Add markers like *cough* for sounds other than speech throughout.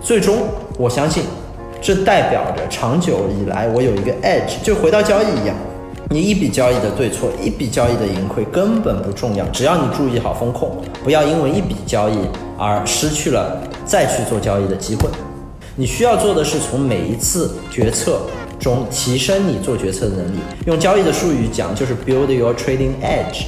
最终，我相信，这代表着长久以来我有一个 edge，就回到交易一样，你一笔交易的对错，一笔交易的盈亏根本不重要，只要你注意好风控，不要因为一笔交易而失去了再去做交易的机会。你需要做的是从每一次决策中提升你做决策的能力。用交易的术语讲，就是 build your trading edge，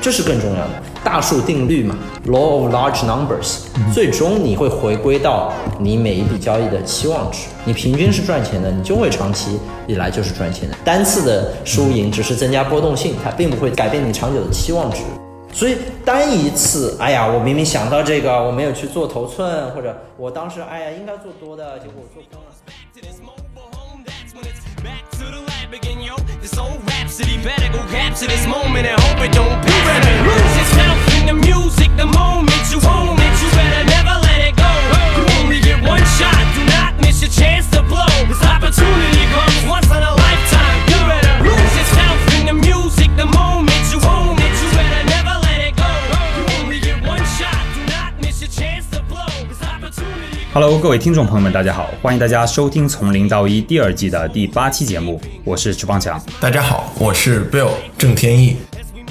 这是更重要的。大数定律嘛，law of large numbers，最终你会回归到你每一笔交易的期望值。你平均是赚钱的，你就会长期以来就是赚钱的。单次的输赢只是增加波动性，它并不会改变你长久的期望值。所以单一次，哎呀，我明明想到这个，我没有去做头寸，或者我当时哎呀应该做多的，结果我做空了。Back to the lab again, yo. This old rhapsody better go capture this moment and hope it don't pass. You better lose yourself in the music the moment you own it. You better never let it go. You only get one shot, do not miss your chance to blow. This opportunity comes once in a lifetime. You better lose yourself in the music the moment you own it. You better never let it go. You only get one shot, do not miss your chance to blow. This opportunity. Hello，各位听众朋友们，大家好，欢迎大家收听《从零到一》第二季的第八期节目，我是池方强。大家好，我是 Bill 郑天意。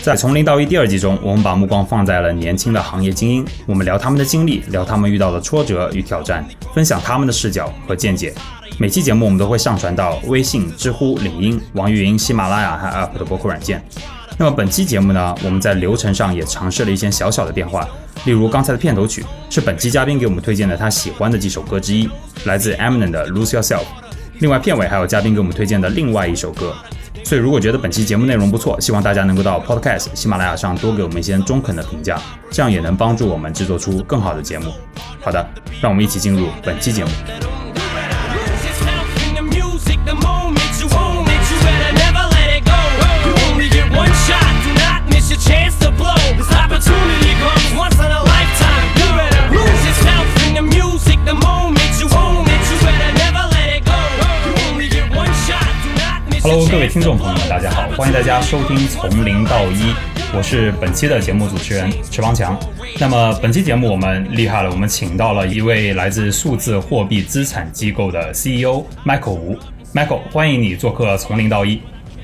在《从零到一》第二季中，我们把目光放在了年轻的行业精英，我们聊他们的经历，聊他们遇到的挫折与挑战，分享他们的视角和见解。每期节目我们都会上传到微信、知乎、领英、网易云、喜马拉雅和 App 的播客软件。那么本期节目呢，我们在流程上也尝试了一些小小的变化，例如刚才的片头曲是本期嘉宾给我们推荐的他喜欢的几首歌之一，来自 Eminem 的《Lose Yourself》。另外片尾还有嘉宾给我们推荐的另外一首歌。所以如果觉得本期节目内容不错，希望大家能够到 Podcast、喜马拉雅上多给我们一些中肯的评价，这样也能帮助我们制作出更好的节目。好的，让我们一起进入本期节目。Lose yourself in the music the Hello，各位听众朋友们，大家好，欢迎大家收听《从零到一》，我是本期的节目主持人池方强。那么本期节目我们厉害了，我们请到了一位来自数字货币资产机构的 CEO Michael 吴。Michael，欢迎你做客《从零到一》。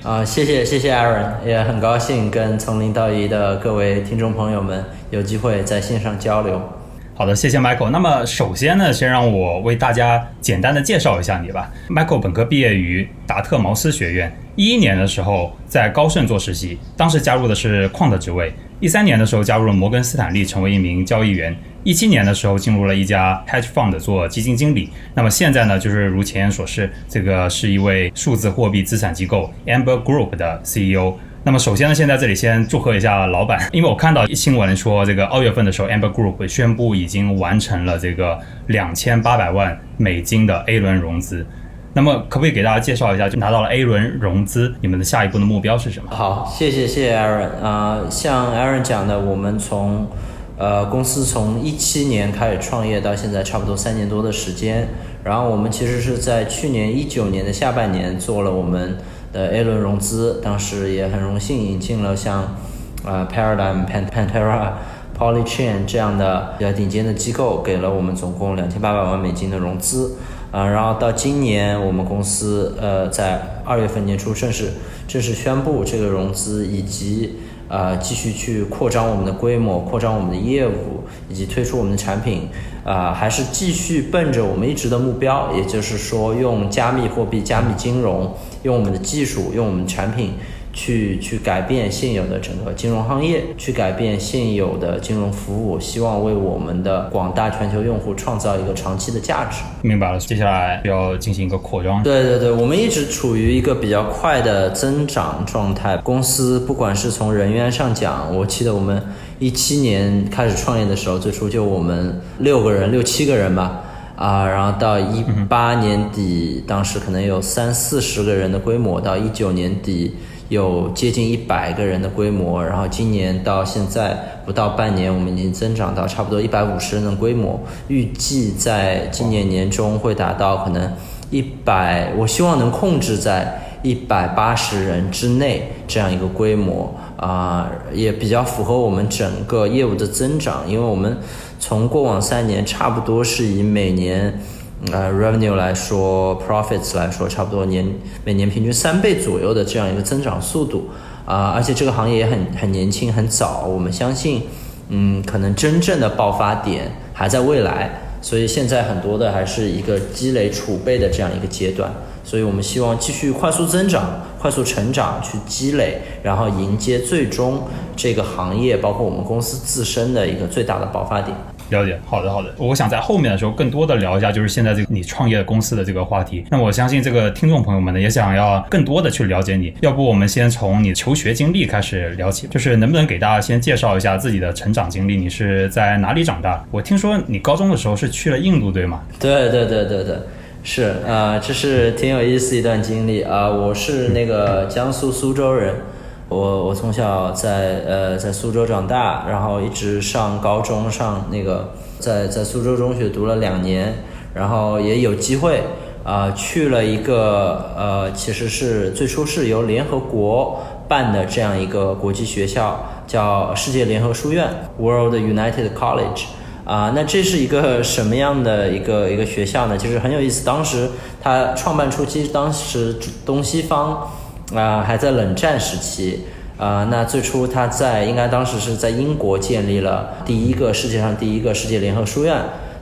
啊、谢谢谢谢 Aaron，也很高兴跟从零到一的各位听众朋友们有机会在线上交流。好的，谢谢 Michael。那么首先呢，先让我为大家简单的介绍一下你吧。Michael 本科毕业于达特茅斯学院，一一年的时候在高盛做实习，当时加入的是矿的职位。一三年的时候加入了摩根斯坦利，成为一名交易员。一七年的时候进入了一家 hedge fund 做基金经理。那么现在呢，就是如前言所示，这个是一位数字货币资产机构 Amber Group 的 CEO。那么首先呢，先在这里先祝贺一下老板，因为我看到新闻说，这个二月份的时候，Amber Group 宣布已经完成了这个两千八百万美金的 A 轮融资。那么可不可以给大家介绍一下，就拿到了 A 轮融资，你们的下一步的目标是什么？好，谢谢谢谢 Aaron 啊、像 Aaron 讲的，我们从呃公司从一七年开始创业到现在，差不多三年多的时间。然后我们其实是在去年一九年的下半年做了我们的 A 轮融资，当时也很荣幸引进了像呃 Paradigm、Pan Pantera、*laughs* Polychain 这样的比较顶尖的机构，给了我们总共两千八百万美金的融资。啊，然后到今年我们公司呃在二月份年初正式正式宣布这个融资，以及呃继续去扩张我们的规模、扩张我们的业务，以及推出我们的产品，呃、还是继续奔着我们一直的目标，也就是说用加密货币、加密金融，用我们的技术、用我们的产品。去去改变现有的整个金融行业，去改变现有的金融服务，希望为我们的广大全球用户创造一个长期的价值。明白了，接下来要进行一个扩张。对对对，我们一直处于一个比较快的增长状态。公司不管是从人员上讲，我记得我们一七年开始创业的时候，最初就我们六个人、六七个人吧，啊，然后到一八年底，当时可能有三四十个人的规模，到一九年底有接近一百个人的规模，然后今年到现在不到半年，我们已经增长到差不多一百五十人的规模，预计在今年年中会达到可能一百，我希望能控制在一百八十人之内这样一个规模啊、也比较符合我们整个业务的增长，因为我们从过往三年差不多是以每年呃 revenue 来说，profits 来说，差不多年每年平均三倍左右的这样一个增长速度啊、而且这个行业也很很年轻很早，我们相信，嗯，可能真正的爆发点还在未来，所以现在很多的还是一个积累储备的这样一个阶段，所以我们希望继续快速增长、快速成长，去积累，然后迎接最终这个行业包括我们公司自身的一个最大的爆发点。了解，好的好的。我想在后面的时候更多的聊一下，就是现在这个你创业公司的这个话题。那我相信这个听众朋友们呢，也想要更多的去了解你。要不我们先从你求学经历开始聊起，就是能不能给大家先介绍一下自己的成长经历？你是在哪里长大？我听说你高中的时候是去了印度，对吗？对对对对对，是呃，这是挺有意思一段经历啊、我是那个江苏苏州人，我我从小在呃在苏州长大，然后一直上高中，上那个在在苏州中学读了两年，然后也有机会啊、去了一个呃其实是最初是由联合国办的这样一个国际学校，叫世界联合书院 （World United College）。啊，那这是一个什么样的一个一个学校呢？其实很有意思。当时它创办初期，当时东西方啊、还在冷战时期啊、那最初他在应该当时是在英国建立了第一个世界上第一个世界联合书院。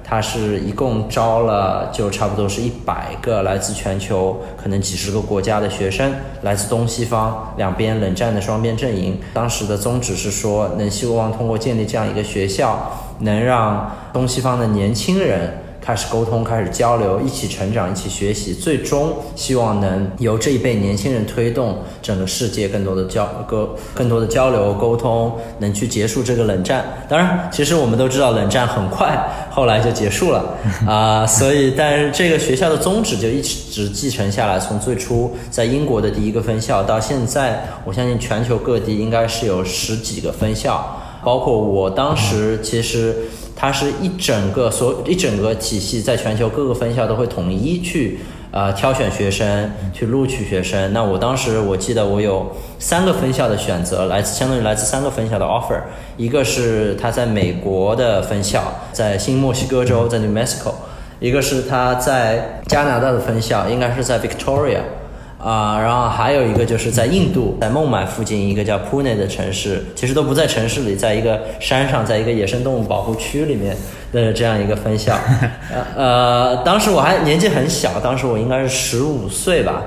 它是一共招了就差不多是一百个来自全球可能几十个国家的学生，来自东西方两边冷战的双边阵营。当时的宗旨是说，能希望通过建立这样一个学校，能让东西方的年轻人开始沟通、开始交流，一起成长、一起学习，最终希望能由这一辈年轻人推动整个世界更多的交沟更多的交流沟通，能去结束这个冷战。当然，其实我们都知道冷战很快后来就结束了 *laughs* 啊、所以但是这个学校的宗旨就一直继承下来，从最初在英国的第一个分校到现在，我相信全球各地应该是有十几个分校。包括我当时其实它是一整个所一整个体系，在全球各个分校都会统一去呃挑选学生，去录取学生。那我当时我记得我有三个分校的选择，来自相当于来自三个分校的 offer，一个是他在美国的分校，在新墨西哥州，在 New Mexico，一个是他在加拿大的分校，应该是在 Victoria。啊、然后还有一个就是在印度，在孟买附近一个叫 Pune 的城市，其实都不在城市里，在一个山上，在一个野生动物保护区里面的这样一个分校。*laughs* 呃呃，当时我还年纪很小，当时我应该是十五岁吧。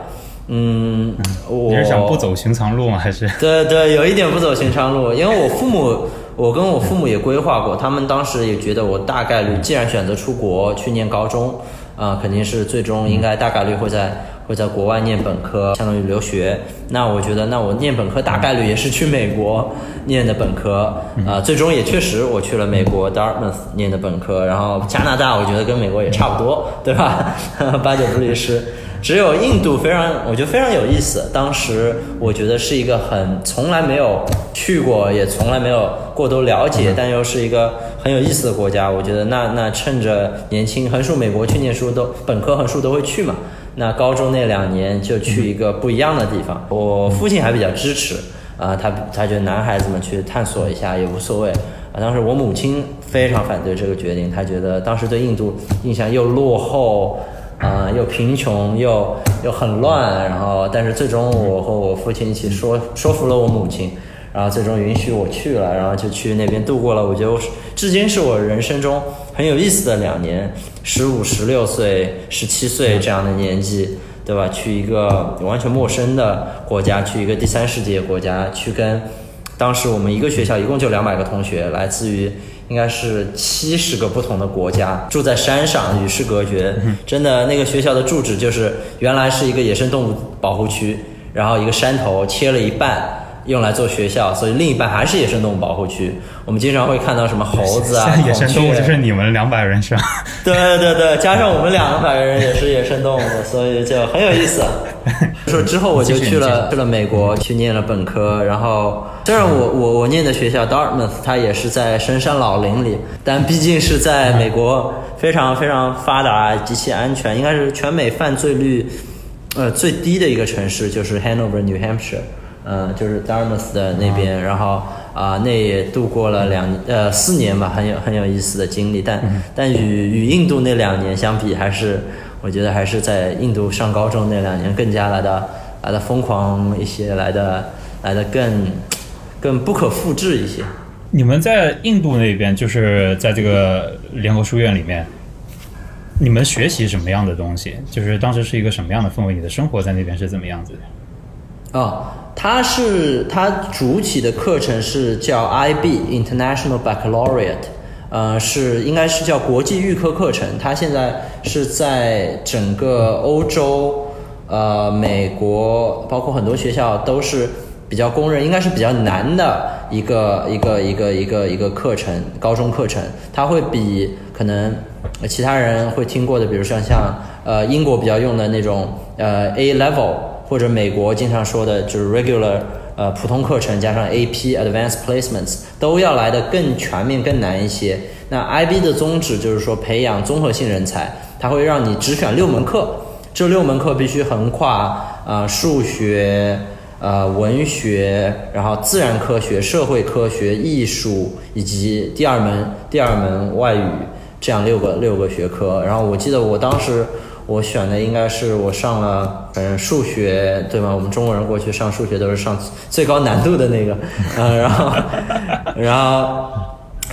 嗯，我你是想不走寻常路吗？还是？对对，有一点不走寻常路，因为我父母，我跟我父母也规划过，他们当时也觉得我大概率既然选择出国去念高中，啊、肯定是最终应该大概率会在会在国外念本科，相当于留学。那我觉得，那我念本科大概率也是去美国 *laughs* 念的本科，啊、最终也确实我去了美国 Dartmouth 念的本科，然后加拿大我觉得跟美国也差不多，*laughs* 对吧？*laughs* 八九不离十。只有印度非常，我觉得非常有意思。当时我觉得是一个很从来没有去过，也从来没有过多了解，但又是一个很有意思的国家。我觉得那那趁着年轻，横竖美国去念书都本科横竖都会去嘛。那高中那两年就去一个不一样的地方。我父亲还比较支持，啊、他他觉得男孩子们去探索一下也无所谓。啊，当时我母亲非常反对这个决定，她觉得当时对印度印象又落后。啊、又贫穷又又很乱，然后但是最终我和我父亲一起说说服了我母亲，然后最终允许我去了，然后就去那边度过了，我觉得我至今是我人生中很有意思的两年，十五、十六岁、十七岁这样的年纪，对吧？去一个完全陌生的国家，去一个第三世界国家，去跟当时我们一个学校一共就两百个同学，来自于应该是七十个不同的国家，住在山上，与世隔绝。真的，那个学校的住址就是原来是一个野生动物保护区，然后一个山头切了一半。用来做学校，所以另一半还是野生动物保护区。我们经常会看到什么猴子啊、*laughs* 野生动物就是你们两百人是吧？*laughs* 对对对，加上我们两百个人也是野生动物，所以就很有意思。*laughs* 说之后我就去了去了美国去念了本科，然后虽然我我我念的学校 Dartmouth 它也是在深山老林里，但毕竟是在美国非常非常发达、极其安全，应该是全美犯罪率呃最低的一个城市，就是 Hanover New Hampshire。嗯，就是 Dartmouth 的那边，然后啊、那也度过了两呃四年吧，很有很有意思的经历。但、但与与印度那两年相比，还是我觉得还是在印度上高中那两年更加来的来的疯狂一些，来的来的更更不可复制一些。你们在印度那边，就是在这个联合书院里面，你们学习什么样的东西？就是当时是一个什么样的氛围？你的生活在那边是怎么样子的？哦，它是它主体的课程是叫 IB International Baccalaureate，呃，是应该是叫国际预科课程。它现在是在整个欧洲、呃美国，包括很多学校都是比较公认，应该是比较难的一个一个一个一个一个课程，高中课程。它会比可能其他人会听过的，比如像像呃英国比较用的那种呃 A level。或者美国经常说的就是 regular 呃普通课程加上 AP advanced placements 都要来的更全面更难一些。那 IB 的宗旨就是说培养综合性人才，它会让你只选六门课，这六门课必须横跨呃数学、呃文学，然后自然科学、社会科学、艺术以及第二门第二门外语这样六个六个学科。然后我记得我当时。我选的应该是我上了，反正数学对吗？我们中国人过去上数学都是上最高难度的那个，嗯，*laughs* 然后，*laughs* 然后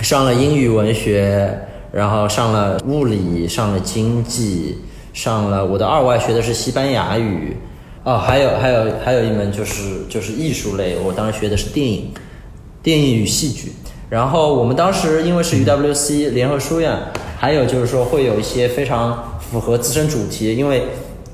上了英语文学，然后上了物理，上了经济，上了我的二外学的是西班牙语，哦，还有还有还有一门就是就是艺术类，我当时学的是电影，电影与戏剧。然后我们当时因为是 UWC 联合书院，还有就是说会有一些非常符合自身主题，因为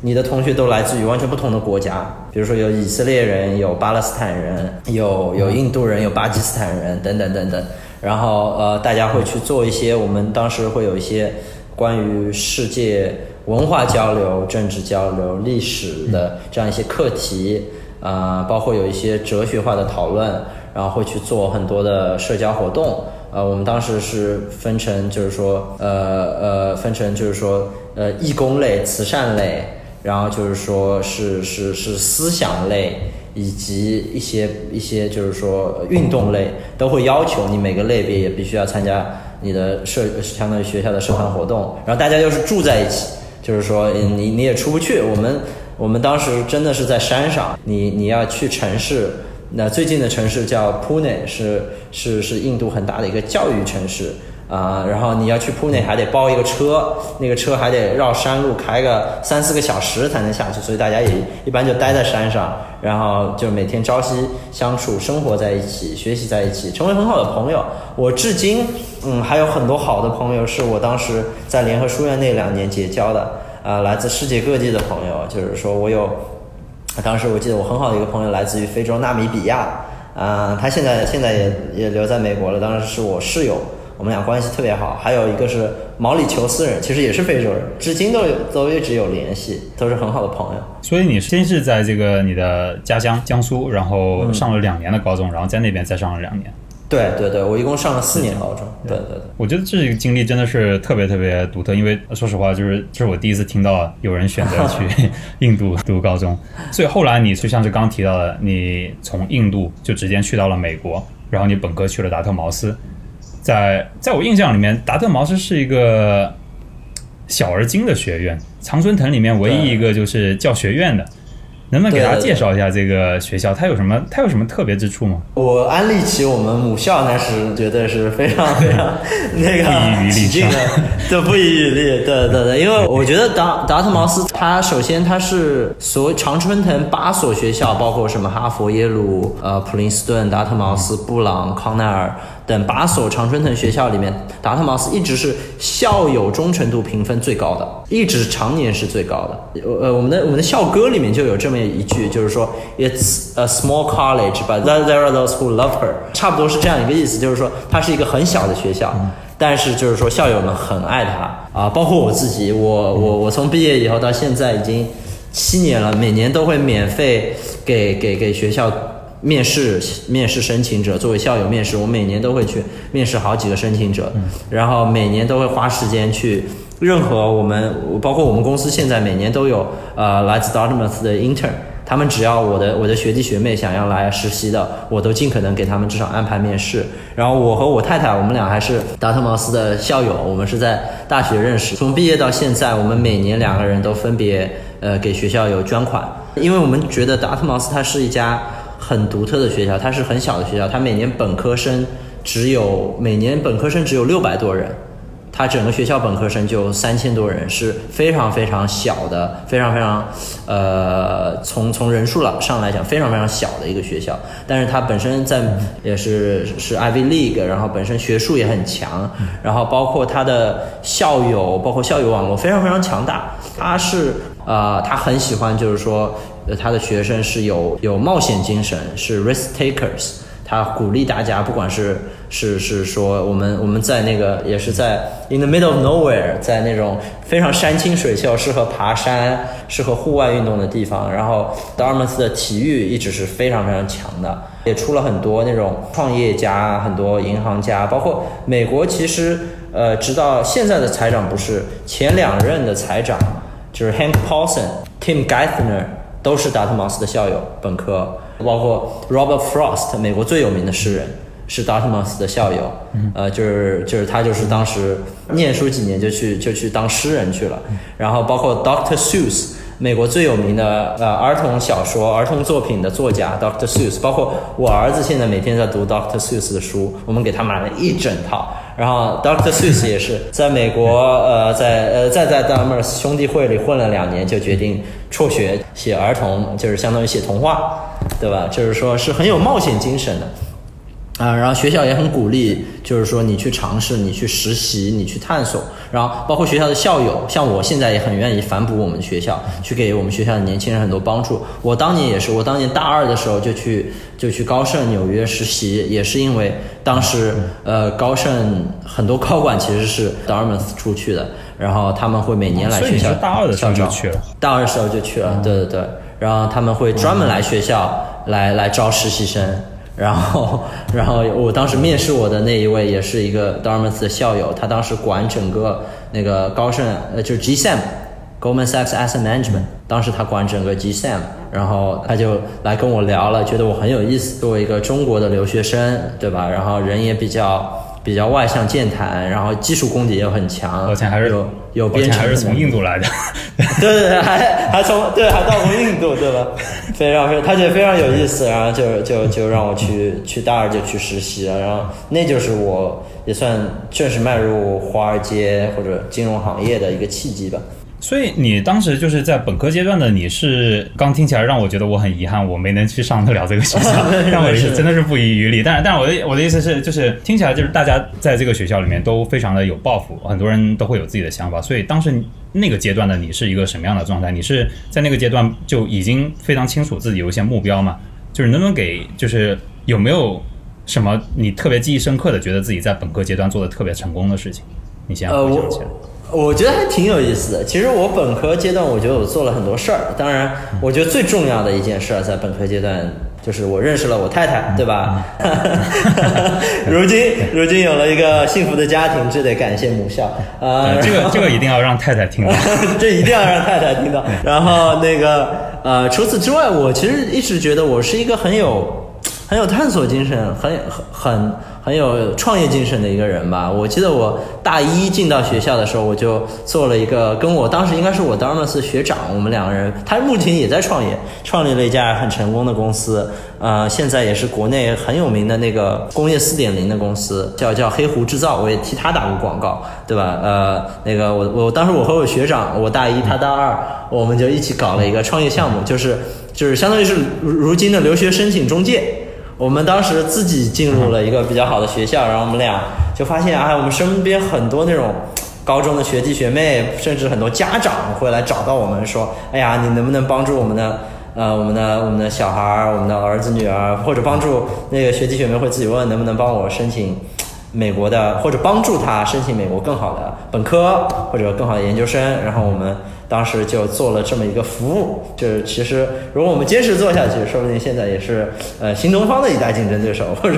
你的同学都来自于完全不同的国家，比如说有以色列人，有巴勒斯坦人，有有印度人，有巴基斯坦人等等等等。然后呃，大家会去做一些，我们当时会有一些关于世界文化交流、政治交流、历史的这样一些课题，啊、包括有一些哲学化的讨论。然后会去做很多的社交活动，呃，我们当时是分成，就是说，呃呃，分成就是说，呃，义工类、慈善类，然后就是说是是是思想类，以及一些一些就是说运动类，都会要求你每个类别也必须要参加你的社，相当于学校的社团活动，然后大家又是住在一起，就是说 *laughs* 你你也出不去，我们我们当时真的是在山上，你你要去城市。那最近的城市叫 Pune，是是是印度很大的一个教育城市啊、然后你要去铺内还得包一个车，那个车还得绕山路开个三四个小时才能下去，所以大家也一般就待在山上，然后就每天朝夕相处，生活在一起，学习在一起，成为很好的朋友。我至今嗯还有很多好的朋友，是我当时在联合书院那两年结交的，啊、来自世界各地的朋友，就是说我有。当时我记得我很好的一个朋友来自于非洲纳米比亚，啊、他现在现在也也留在美国了。当时是我室友，我们俩关系特别好。还有一个是毛里求斯人，其实也是非洲人，至今都有都一直有联系，都是很好的朋友。所以你先是在这个你的家乡江苏，然后上了两年的高中，然后在那边再上了两年。对对对，我一共上了四年高中。对对对。我觉得这个经历真的是特别特别独特，因为说实话，就是这是我第一次听到有人选择去 *laughs* 印度读高中，所以后来你就像是刚提到的，你从印度就直接去到了美国，然后你本科去了达特茅斯，在在我印象里面，达特茅斯是一个小而精的学院，常春藤里面唯一一个就是教学院的。能不能给大家对对对介绍一下这个学校？它有什么？它有什么特别之处吗？我安利起我们母校，那是绝对是非常非常那不遗余个 *laughs* 力起劲的，*laughs* 对，不遗余力，对对对，因为我觉得达达特茅斯，它首先它是所谓常春藤八所学校，包括什么哈佛、耶鲁、呃普林斯顿、达特茅斯、布朗、康奈尔等八所常春藤学校里面，达特茅斯一直是校友忠诚度评分最高的，一直常年是最高的。呃，我们的我们的校歌里面就有这么一句，就是说 It's a small college, but there are those who love her，差不多是这样一个意思，就是说它是一个很小的学校。但是就是说，校友们很爱他啊，包括我自己，我我我从毕业以后到现在已经七年了，每年都会免费给给给学校面试面试申请者，作为校友面试，我每年都会去面试好几个申请者，然后每年都会花时间去。任何我们包括我们公司现在每年都有呃来自 Dartmouth 的 intern 他们只要我的我的学弟学妹想要来实习的，我都尽可能给他们至少安排面试。然后我和我太太，我们俩还是达特茅斯的校友，我们是在大学认识，从毕业到现在，我们每年两个人都分别呃给学校有捐款，因为我们觉得达特茅斯它是一家很独特的学校，它是很小的学校，它每年本科生只有每年本科生只有六百多人。它整个学校本科生就三千多人，是非常非常小的，非常非常，呃，从从人数了上来讲，非常非常小的一个学校。但是它本身在也是是 Ivy League，然后本身学术也很强，然后包括它的校友，包括校友网络非常非常强大。它是呃，他很喜欢就是说，呃，他的学生是有有冒险精神，是 risk takers。他鼓励大家，不管是是是说我们我们在那个也是在 in the middle of nowhere，在那种非常山清水秀、适合爬山、适合户外运动的地方，然后 Dartmouth 的体育一直是非常非常强的，也出了很多那种创业家、很多银行家，包括美国其实呃，直到现在的财长不是前两任的财长，就是 Hank Paulson、Tim Geithner 都是达特茅斯的校友，本科。包括 Robert Frost，美国最有名的诗人，是 Dartmouth 的校友，呃，就是就是他就是当时念书几年就去就去当诗人去了，然后包括 Dr. Seuss，美国最有名的呃儿童小说、儿童作品的作家 Dr. Seuss，包括我儿子现在每天在读 Dr. Seuss 的书，我们给他买了一整套，然后 Dr. Seuss 也是在美国呃在呃再在 Dumers 兄弟会里混了两年，就决定辍学写儿童，就是相当于写童话。对吧？就是说是很有冒险精神的，啊，然后学校也很鼓励，就是说你去尝试，你去实习，你去探索，然后包括学校的校友，像我现在也很愿意反哺我们学校，去给我们学校的年轻人很多帮助。我当年也是，我当年大二的时候就去就去高盛纽约实习，也是因为当时呃高盛很多高管其实是 Dartmouth 出去的，然后他们会每年来学校，大二的时候就去了，大二的时候就去了，对对对。然后他们会专门来学校来来招实习生，然后然后我当时面试我的那一位也是一个 Dartmouth 的校友，他当时管整个那个高盛呃就是 GSM，Goldman Sachs Asset Management，当时他管整个 GSM，然后他就来跟我聊了，觉得我很有意思，作为一个中国的留学生，对吧？然后人也比较。比较外向健谈，然后技术功底又很强，而且还是有有编程，还是从印度来的，对 *laughs* 对对，还还从对还到过印度，对吧？非 *laughs* 常非常，他觉得非常有意思，然后就就就让我去 *laughs* 去大二就去实习了，然后那就是我也算正式迈入华尔街或者金融行业的一个契机吧。所以你当时就是在本科阶段的，你是刚听起来让我觉得我很遗憾，我没能去上得了这个学校，*laughs* 但我的意思真的是不遗余力。但是，但是我的我的意思是，就是听起来就是大家在这个学校里面都非常的有抱负，很多人都会有自己的想法。所以当时那个阶段的你是一个什么样的状态？你是在那个阶段就已经非常清楚自己有一些目标吗？就是能不能给，就是有没有什么你特别记忆深刻的，觉得自己在本科阶段做的特别成功的事情？你先回想起来。我觉得还挺有意思的。其实我本科阶段，我觉得我做了很多事儿。当然，我觉得最重要的一件事儿在本科阶段，就是我认识了我太太，对吧？*laughs* 如今，如今有了一个幸福的家庭，这得感谢母校啊。这个，这个一定要让太太听到，*laughs* 这一定要让太太听到。然后那个呃，除此之外，我其实一直觉得我是一个很有很有探索精神，很很很。很有创业精神的一个人吧。我记得我大一进到学校的时候，我就做了一个跟我当时应该是我 d a r m a s 学长，我们两个人，他目前也在创业，创立了一家很成功的公司，呃，现在也是国内很有名的那个工业四点零的公司，叫叫黑狐制造，我也替他打过广告，对吧？呃，那个我我当时我和我学长，我大一他大二，我们就一起搞了一个创业项目，就是就是相当于是如如今的留学申请中介。我们当时自己进入了一个比较好的学校，然后我们俩就发现，哎，我们身边很多那种高中的学弟学妹，甚至很多家长会来找到我们说，哎呀，你能不能帮助我们的，呃，我们的我们的小孩儿，我们的儿子女儿，或者帮助那个学弟学妹会自己问，能不能帮我申请美国的，或者帮助他申请美国更好的本科或者更好的研究生，然后我们。当时就做了这么一个服务，就是其实如果我们坚持做下去，说不定现在也是呃新东方的一大竞争对手，*laughs* 或者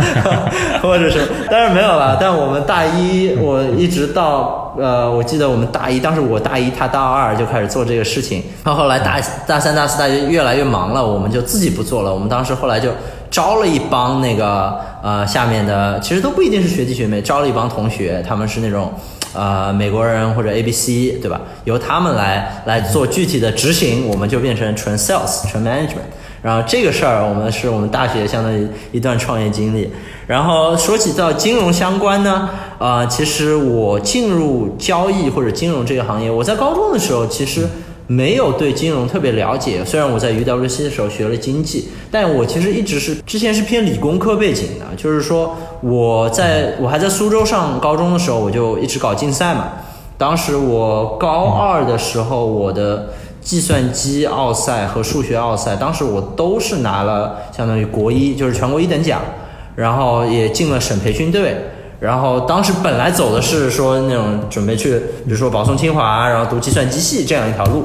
*laughs* 或者是当然没有了。但我们大一我一直到到呃，我记得我们大一，当时我大一，他大二就开始做这个事情。然后后来大大三、大四大学越来越忙了，我们就自己不做了。我们当时后来就招了一帮那个呃下面的，其实都不一定是学弟学妹，招了一帮同学，他们是那种呃美国人或者 A B C 对吧？由他们来来做具体的执行，我们就变成纯 sales、纯 management。然后这个事儿，我们是我们大学相当于一段创业经历。然后说起到金融相关呢，呃，其实我进入交易或者金融这个行业，我在高中的时候其实没有对金融特别了解。虽然我在 UWC 的时候学了经济，但我其实一直是之前是偏理工科背景的，就是说我在我还在苏州上高中的时候，我就一直搞竞赛嘛。当时我高二的时候，我的计算机奥赛和数学奥赛，当时我都是拿了相当于国一，就是全国一等奖，然后也进了省培训队。然后当时本来走的是说那种准备去，比如说保送清华，然后读计算机系这样一条路。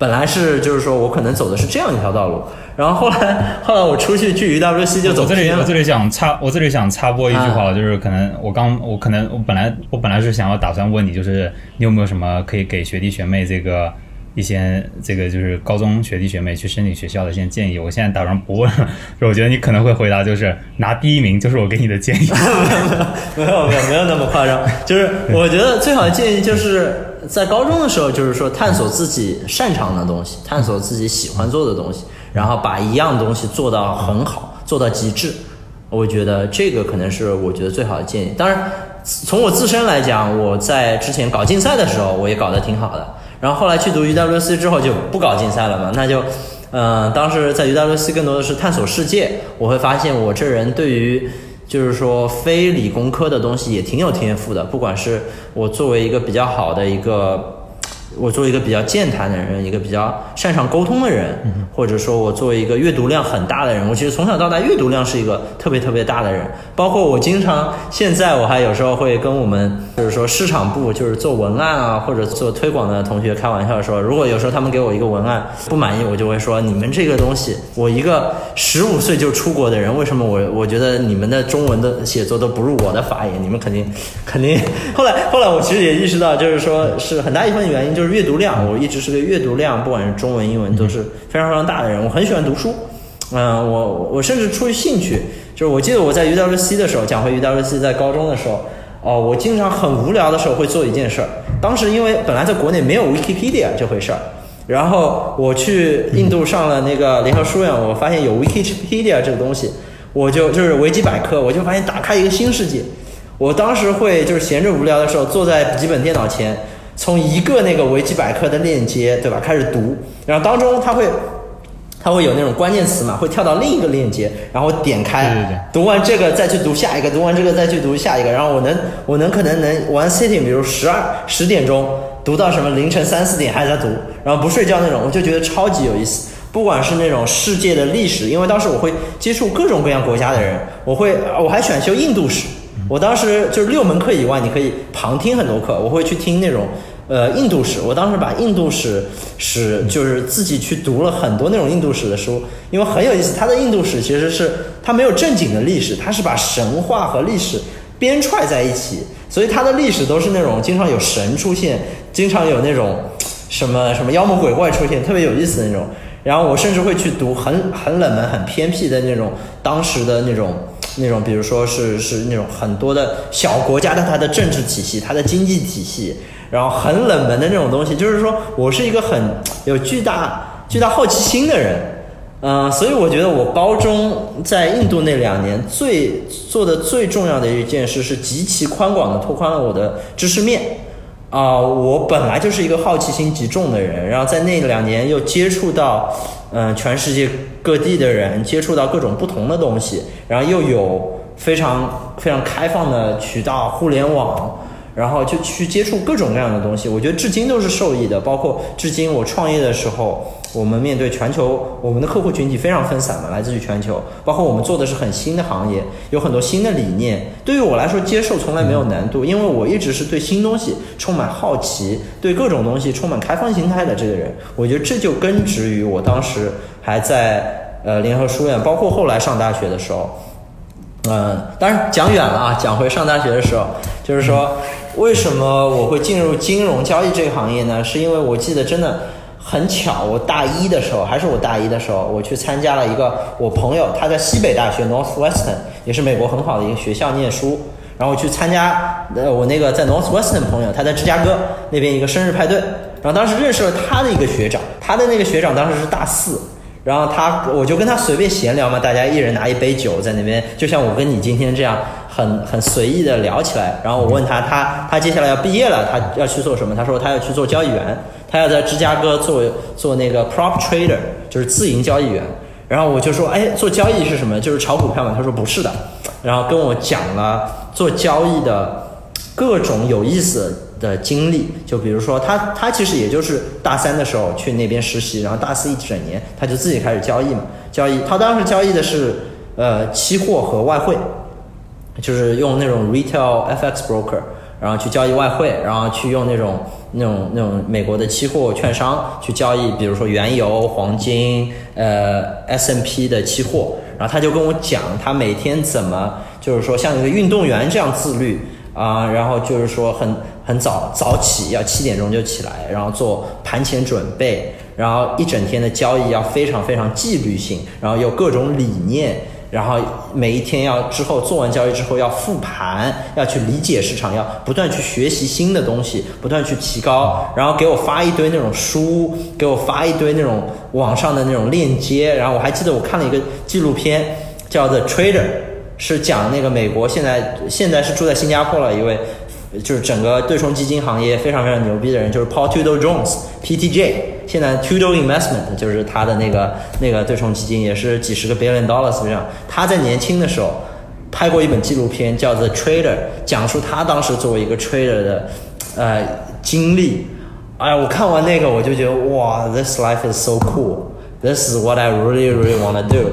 本来是就是说我可能走的是这样一条道路，然后后来后来我出去去 UWC 就走我这里我这里想插，我这里想插播一句话，就是可能我刚我可能我本来我本来是想要打算问你，就是你有没有什么可以给学弟学妹这个一些这个就是高中学弟学妹去申请学校的一些建议？我现在打算不问了，*laughs* 就我觉得你可能会回答就是拿第一名就是我给你的建议。*laughs* *laughs* 没有没有没有那么夸张，就是我觉得最好的建议就是在高中的时候，就是说探索自己擅长的东西，探索自己喜欢做的东西，然后把一样东西做到很好，做到极致。我觉得这个可能是我觉得最好的建议。当然，从我自身来讲，我在之前搞竞赛的时候，我也搞得挺好的。然后后来去读 UWC 之后就不搞竞赛了嘛，那就，嗯、当时在 UWC 更多的是探索世界。我会发现我这人对于就是说非理工科的东西也挺有天赋的，不管是我作为一个比较好的一个。我作为一个比较健谈的人，一个比较擅长沟通的人，或者说我作为一个阅读量很大的人，我其实从小到大阅读量是一个特别特别大的人。包括我经常现在我还有时候会跟我们就是说市场部就是做文案啊或者做推广的同学开玩笑说，如果有时候他们给我一个文案不满意，我就会说你们这个东西，我一个十五岁就出国的人，为什么我我觉得你们的中文的写作都不入我的法眼？你们肯定肯定。*laughs* 后来后来我其实也意识到，就是说是很大一部分原因就就是阅读量，我一直是个阅读量，不管是中文英文都是非常非常大的人，我很喜欢读书。嗯，我我甚至出于兴趣，就是我记得我在 UWC 的时候，讲回 UWC 在高中的时候，哦，我经常很无聊的时候会做一件事儿。当时因为本来在国内没有 Wikipedia 这回事儿，然后我去印度上了那个联合书院，我发现有 Wikipedia 这个东西，我就就是维基百科，我就发现打开一个新世界。我当时会就是闲着无聊的时候，坐在笔记本电脑前，从一个那个维基百科的链接，对吧，开始读，然后当中它会。它会有那种关键词嘛，会跳到另一个链接，然后点开，对对对读完这个再去读下一个，读完这个再去读下一个，然后我能我能可能能 one sitting，比如十二十点钟读到什么凌晨三四点还在读，然后不睡觉那种，我就觉得超级有意思。不管是那种世界的历史，因为当时我会接触各种各样国家的人，我会我还选修印度史，我当时就是六门课以外，你可以旁听很多课，我会去听那种呃印度史，我当时把印度史史就是自己去读了很多那种印度史的书，因为很有意思。它的印度史其实是它没有正经的历史，它是把神话和历史编串在一起，所以它的历史都是那种经常有神出现，经常有那种什么什么妖魔鬼怪出现，特别有意思的那种。然后我甚至会去读很很冷门、很偏僻的那种当时的那种那种，比如说是是那种很多的小国家的它的政治体系、它的经济体系，然后很冷门的那种东西。就是说我是一个很有巨大巨大好奇心的人，嗯、所以我觉得我高中在印度那两年最做的最重要的一件事是极其宽广的拓宽了我的知识面。啊、我本来就是一个好奇心极重的人，然后在那两年又接触到，嗯、全世界各地的人，接触到各种不同的东西，然后又有非常非常开放的渠道，互联网，然后就去接触各种各样的东西。我觉得至今都是受益的，包括至今我创业的时候，我们面对全球，我们的客户群体非常分散嘛，来自于全球，包括我们做的是很新的行业，有很多新的理念。对于我来说，接受从来没有难度，因为我一直是对新东西充满好奇，对各种东西充满开放心态的这个人。我觉得这就根植于我当时还在呃联合书院，包括后来上大学的时候。嗯，当然讲远了啊，讲回上大学的时候，就是说为什么我会进入金融交易这个行业呢？是因为我记得真的很巧，我大一的时候，还是我大一的时候，我去参加了一个我朋友他在西北大学 Northwestern，也是美国很好的一个学校念书，然后我去参加呃我那个在 Northwestern 的朋友他在芝加哥那边一个生日派对，然后当时认识了他的一个学长，他的那个学长当时是大四。然后他，我就跟他随便闲聊嘛，大家一人拿一杯酒在那边，就像我跟你今天这样，很很随意的聊起来。然后我问他，他他接下来要毕业了，他要去做什么？他说他要去做交易员，他要在芝加哥做做那个 prop trader，就是自营交易员。然后我就说，哎，做交易是什么？就是炒股票嘛。他说不是的，然后跟我讲了做交易的各种有意思的经历，就比如说他他其实也就是大三的时候去那边实习，然后大四一整年他就自己开始交易嘛，交易他当时交易的是呃期货和外汇，就是用那种 retail FX broker，然后去交易外汇，然后去用那种那种那种美国的期货券商去交易，比如说原油、黄金，呃 S&P 的期货，然后他就跟我讲他每天怎么就是说像一个运动员这样自律。啊，然后就是说很很早早起，要七点钟就起来，然后做盘前准备，然后一整天的交易要非常非常纪律性，然后有各种理念，然后每一天要之后做完交易之后要复盘，要去理解市场，要不断去学习新的东西，不断去提高，然后给我发一堆那种书，给我发一堆那种网上的那种链接，然后我还记得我看了一个纪录片，叫 The Trader。是讲那个美国现在现在是住在新加坡了一位，就是整个对冲基金行业非常非常牛逼的人，就是 Paul Tudor Jones，PTJ，现在 Tudor Investment 就是他的那个那个对冲基金，也是几十个 billion dollars 这样。他在年轻的时候拍过一本纪录片，叫做 Trader，讲述他当时作为一个 trader 的呃经历。哎呀，我看完那个我就觉得哇，this life is so cool，this is what I really really wanna do。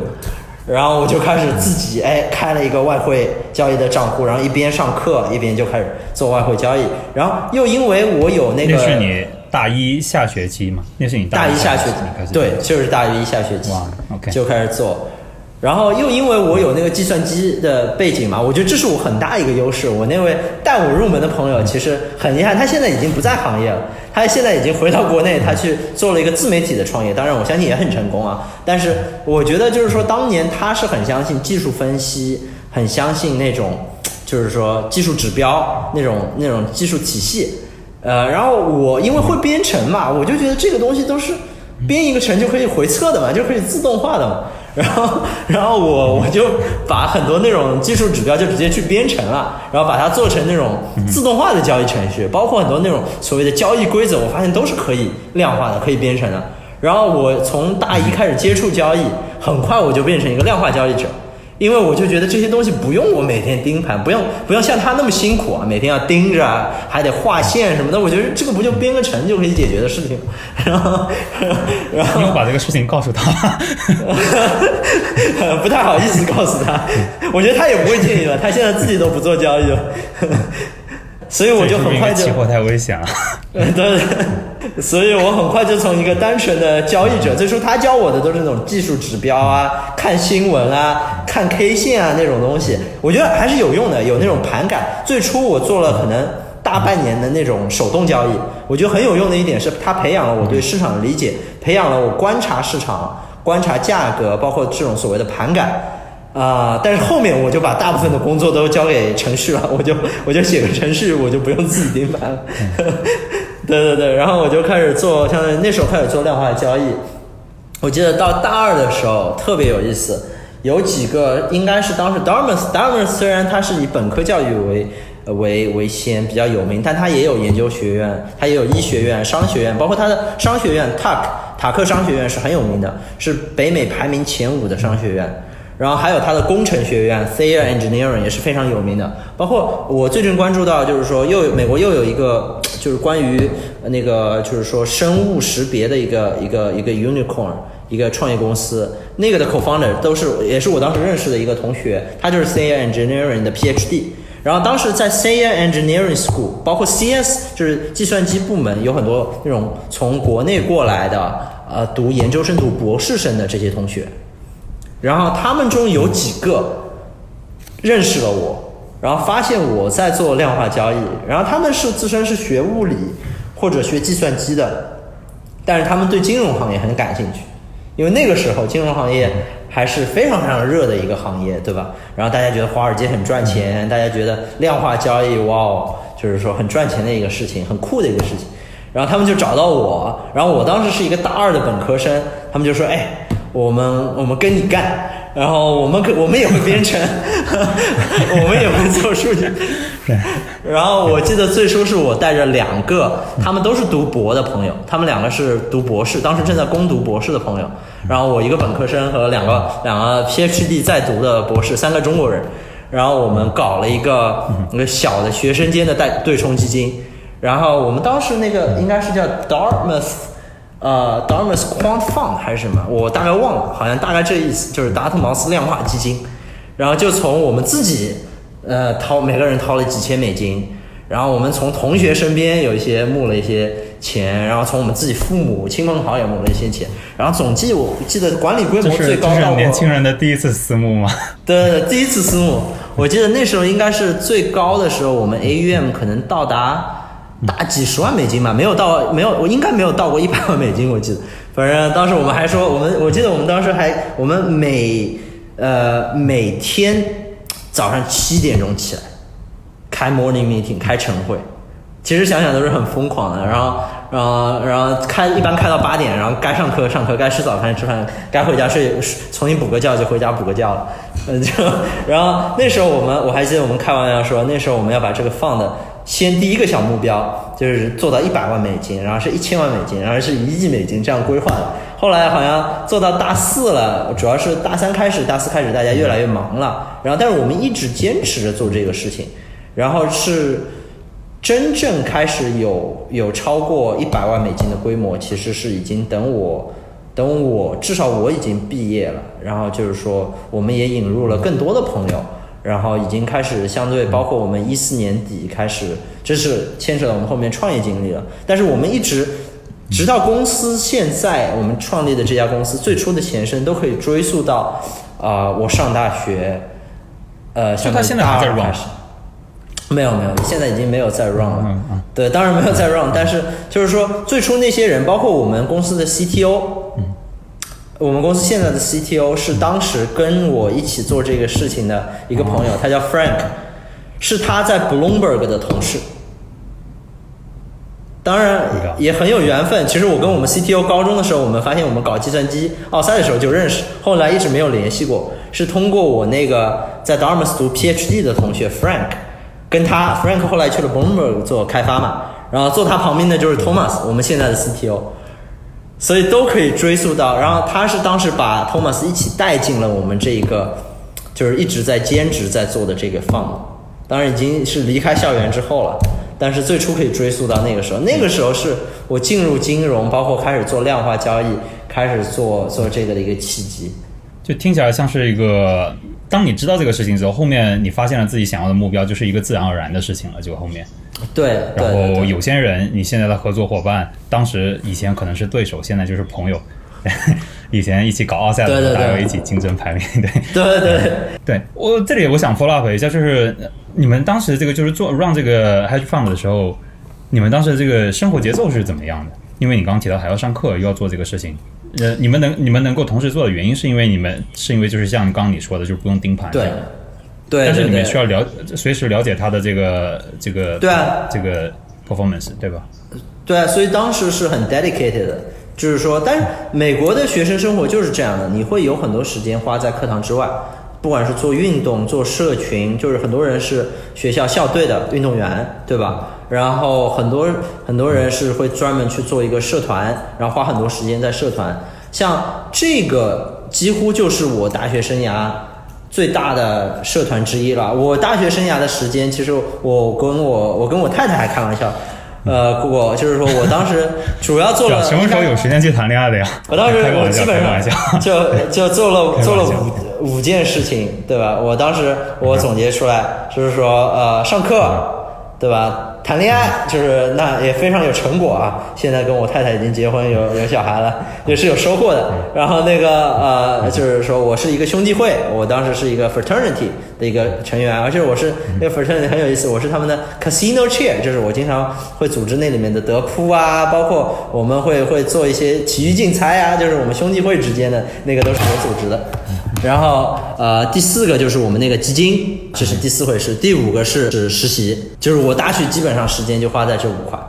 然后我就开始自己哎开了一个外汇交易的账户，然后一边上课一边就开始做外汇交易。然后又因为我有那个，那是你大一下学期嘛？那是你大一下学期对，就是大一下学期就开始做。然后又因为我有那个计算机的背景嘛，我觉得这是我很大一个优势。我那位带我入门的朋友其实很遗憾，他现在已经不在行业了，他现在已经回到国内，他去做了一个自媒体的创业。当然，我相信也很成功啊。但是我觉得就是说，当年他是很相信技术分析，很相信那种就是说技术指标那种那种技术体系。呃，然后我因为会编程嘛，我就觉得这个东西都是编一个程就可以回测的嘛，就可以自动化的嘛。然后，然后我我就把很多那种技术指标就直接去编程了，然后把它做成那种自动化的交易程序，包括很多那种所谓的交易规则，我发现都是可以量化的，可以编程的。然后我从大一开始接触交易，很快我就变成一个量化交易者。因为我就觉得这些东西不用我每天盯盘，不用不用像他那么辛苦啊，每天要盯着啊，还得画线什么的。我觉得这个不就编个程就可以解决的事情。然后，然后你要把这个事情告诉他？*laughs* 不太好意思告诉他，我觉得他也不会介意了。他现在自己都不做交易了，所以我就很快就期货太危险了。*laughs* 对，所以我很快就从一个单纯的交易者，最初他教我的都是那种技术指标啊、看新闻啊、看 K 线啊那种东西，我觉得还是有用的，有那种盘感。最初我做了可能大半年的那种手动交易，我觉得很有用的一点是，它培养了我对市场的理解，培养了我观察市场、观察价格，包括这种所谓的盘感。啊、但是后面我就把大部分的工作都交给程序了，*laughs* 我就我就写个程序，我就不用自己盯盘了。*laughs* 对对对，然后我就开始做，像那时候开始做量化交易。我记得到大二的时候特别有意思，有几个应该是当时 Dartmouth，Dartmouth 虽然它是以本科教育为为为先比较有名，但它也有研究学院，它也有医学院、商学院，包括它的商学院 TAK 塔克商学院是很有名的，是北美排名前五的商学院。然后还有它的工程学院 Thayer Engineering 也是非常有名的。包括我最近关注到，就是说又美国又有一个就是关于那个就是说生物识别的一个一个一个 unicorn 一个创业公司，那个的 co-founder 都是也是我当时认识的一个同学，他就是 Thayer Engineering 的 PhD。然后当时在 Thayer Engineering School，包括 CS 就是计算机部门，有很多那种从国内过来的呃读研究生、读博士生的这些同学。然后他们中有几个认识了我，然后发现我在做量化交易，然后他们是自身是学物理或者学计算机的，但是他们对金融行业很感兴趣，因为那个时候金融行业还是非常非常热的一个行业，对吧？然后大家觉得华尔街很赚钱，大家觉得量化交易哇哦，就是说很赚钱的一个事情，很酷的一个事情。然后他们就找到我，然后我当时是一个大二的本科生，他们就说：“哎，我们我们跟你干，然后我们可我们也会编程，*laughs* 我们也会做数据。”然后我记得最初是我带着两个，他们都是读博的朋友，他们两个是读博士，当时正在攻读博士的朋友。然后我一个本科生和两个两个 PhD 在读的博士，三个中国人。然后我们搞了一个一个小的学生间的带对冲基金。然后我们当时那个应该是叫 Dartmouth，呃，Dartmouth Quant Fund 还是什么，我大概忘了，好像大概这意思，就是达特茅斯量化基金。然后就从我们自己，呃，掏每个人掏了几千美金，然后我们从同学身边有一些募了一些钱，然后从我们自己父母亲朋好友募了一些钱，然后总计我记得管理规模最高到过年轻人的第一次私募吗？对 *laughs* 对，对第一次私募，我记得那时候应该是最高的时候，我们 AUM 可能到达大几十万美金吧，没有到没有，我应该没有到过一百万美金，我记得。反正当时我们还说，我们我记得我们当时还，我们每呃每天早上七点钟起来开 morning meeting 开晨会，其实想想都是很疯狂的。然后，然后，然后开一般开到八点，然后该上课上课，该吃早饭吃饭，该回家睡，重新补个觉就回家补个觉了。*laughs* 嗯，就然后那时候我们我还记得我们开玩笑说，那时候我们要把这个放的先第一个小目标就是做到一百万美金，然后是一千万美金，然后是一亿美金这样规划的。后来好像做到大四了，主要是大三开始，大四开始大家越来越忙了，然后但是我们一直坚持着做这个事情，然后是真正开始有有超过一百万美金的规模，其实是已经等我等我至少我已经毕业了，然后就是说我们也引入了更多的朋友，然后已经开始相对包括我们一四年底开始，这是牵扯到我们后面创业经历了，但是我们一直。直到公司现在我们创立的这家公司最初的前身都可以追溯到，啊、我上大学，呃，就他现在还在大二 run 开始没有没有，现在已经没有在 run 了。嗯嗯对，当然没有在 run，但是就是说最初那些人，包括我们公司的 CTO，我们公司现在的 CTO 是当时跟我一起做这个事情的一个朋友，他叫 Frank，是他在 Bloomberg 的同事。当然也很有缘分。其实我跟我们 CTO 高中的时候，我们发现我们搞计算机奥赛的时候就认识，后来一直没有联系过。是通过我那个在 Dartmouth 读 PhD 的同学 Frank，跟他 Frank 后来去了 Bloomberg 做开发嘛，然后坐他旁边的就是 Thomas，我们现在的 CTO。所以都可以追溯到，然后他是当时把托马斯一起带进了我们这一个，就是一直在兼职在做的这个 fund，当然已经是离开校园之后了，但是最初可以追溯到那个时候，那个时候是我进入金融，包括开始做量化交易，开始做做这个的一个契机。就听起来像是一个，当你知道这个事情之后，后面你发现了自己想要的目标，就是一个自然而然的事情了。就后面，对，然后有些人，你现在的合作伙伴，当时以前可能是对手，现在就是朋友。*laughs* 以前一起搞奥赛的大家一起竞争排名，对。对对对，对我这里我想 follow up 一下，就是呃你们当时这个就是做 run 这个 hedge fund 的时候，你们当时这个生活节奏是怎么样的？因为你刚刚提到还要上课，又要做这个事情，呃，你们能你们能够同时做的原因，是因为你们是因为就是像刚刚你说的，就是不用盯盘，对。对，但是你们需要了随时了解他的这个这个对啊。这个 performance，对吧？对啊，所以当时是很 dedicated 的，就是说，但是美国的学生生活就是这样的，你会有很多时间花在课堂之外，不管是做运动、做社群，就是很多人是学校校队的运动员，对吧？然后很多很多人是会专门去做一个社团，然后花很多时间在社团。像这个几乎就是我大学生涯最大的社团之一了。我大学生涯的时间，其实我跟我我跟我太太还开玩笑，呃，我就是说我当时主要做了什么时候有时间去谈恋爱的呀？我当时我基本。上就就做了做了五五件事情，对吧？我当时我总结出来就是说，呃，上课，对吧？谈恋爱，就是那也非常有成果啊。现在跟我太太已经结婚，有有小孩了，也是有收获的。然后那个呃，就是说我是一个兄弟会，我当时是一个 fraternity 的一个成员，而且我是那个 fraternity 很有意思，我是他们的 casino chair，就是我经常会组织那里面的德扑啊，包括我们会会做一些体育竞猜啊，就是我们兄弟会之间的那个都是我组织的。然后呃，第四个就是我们那个基金，这是第四回事。第五个是是实习，就是我大学基本上时间就花在这五块。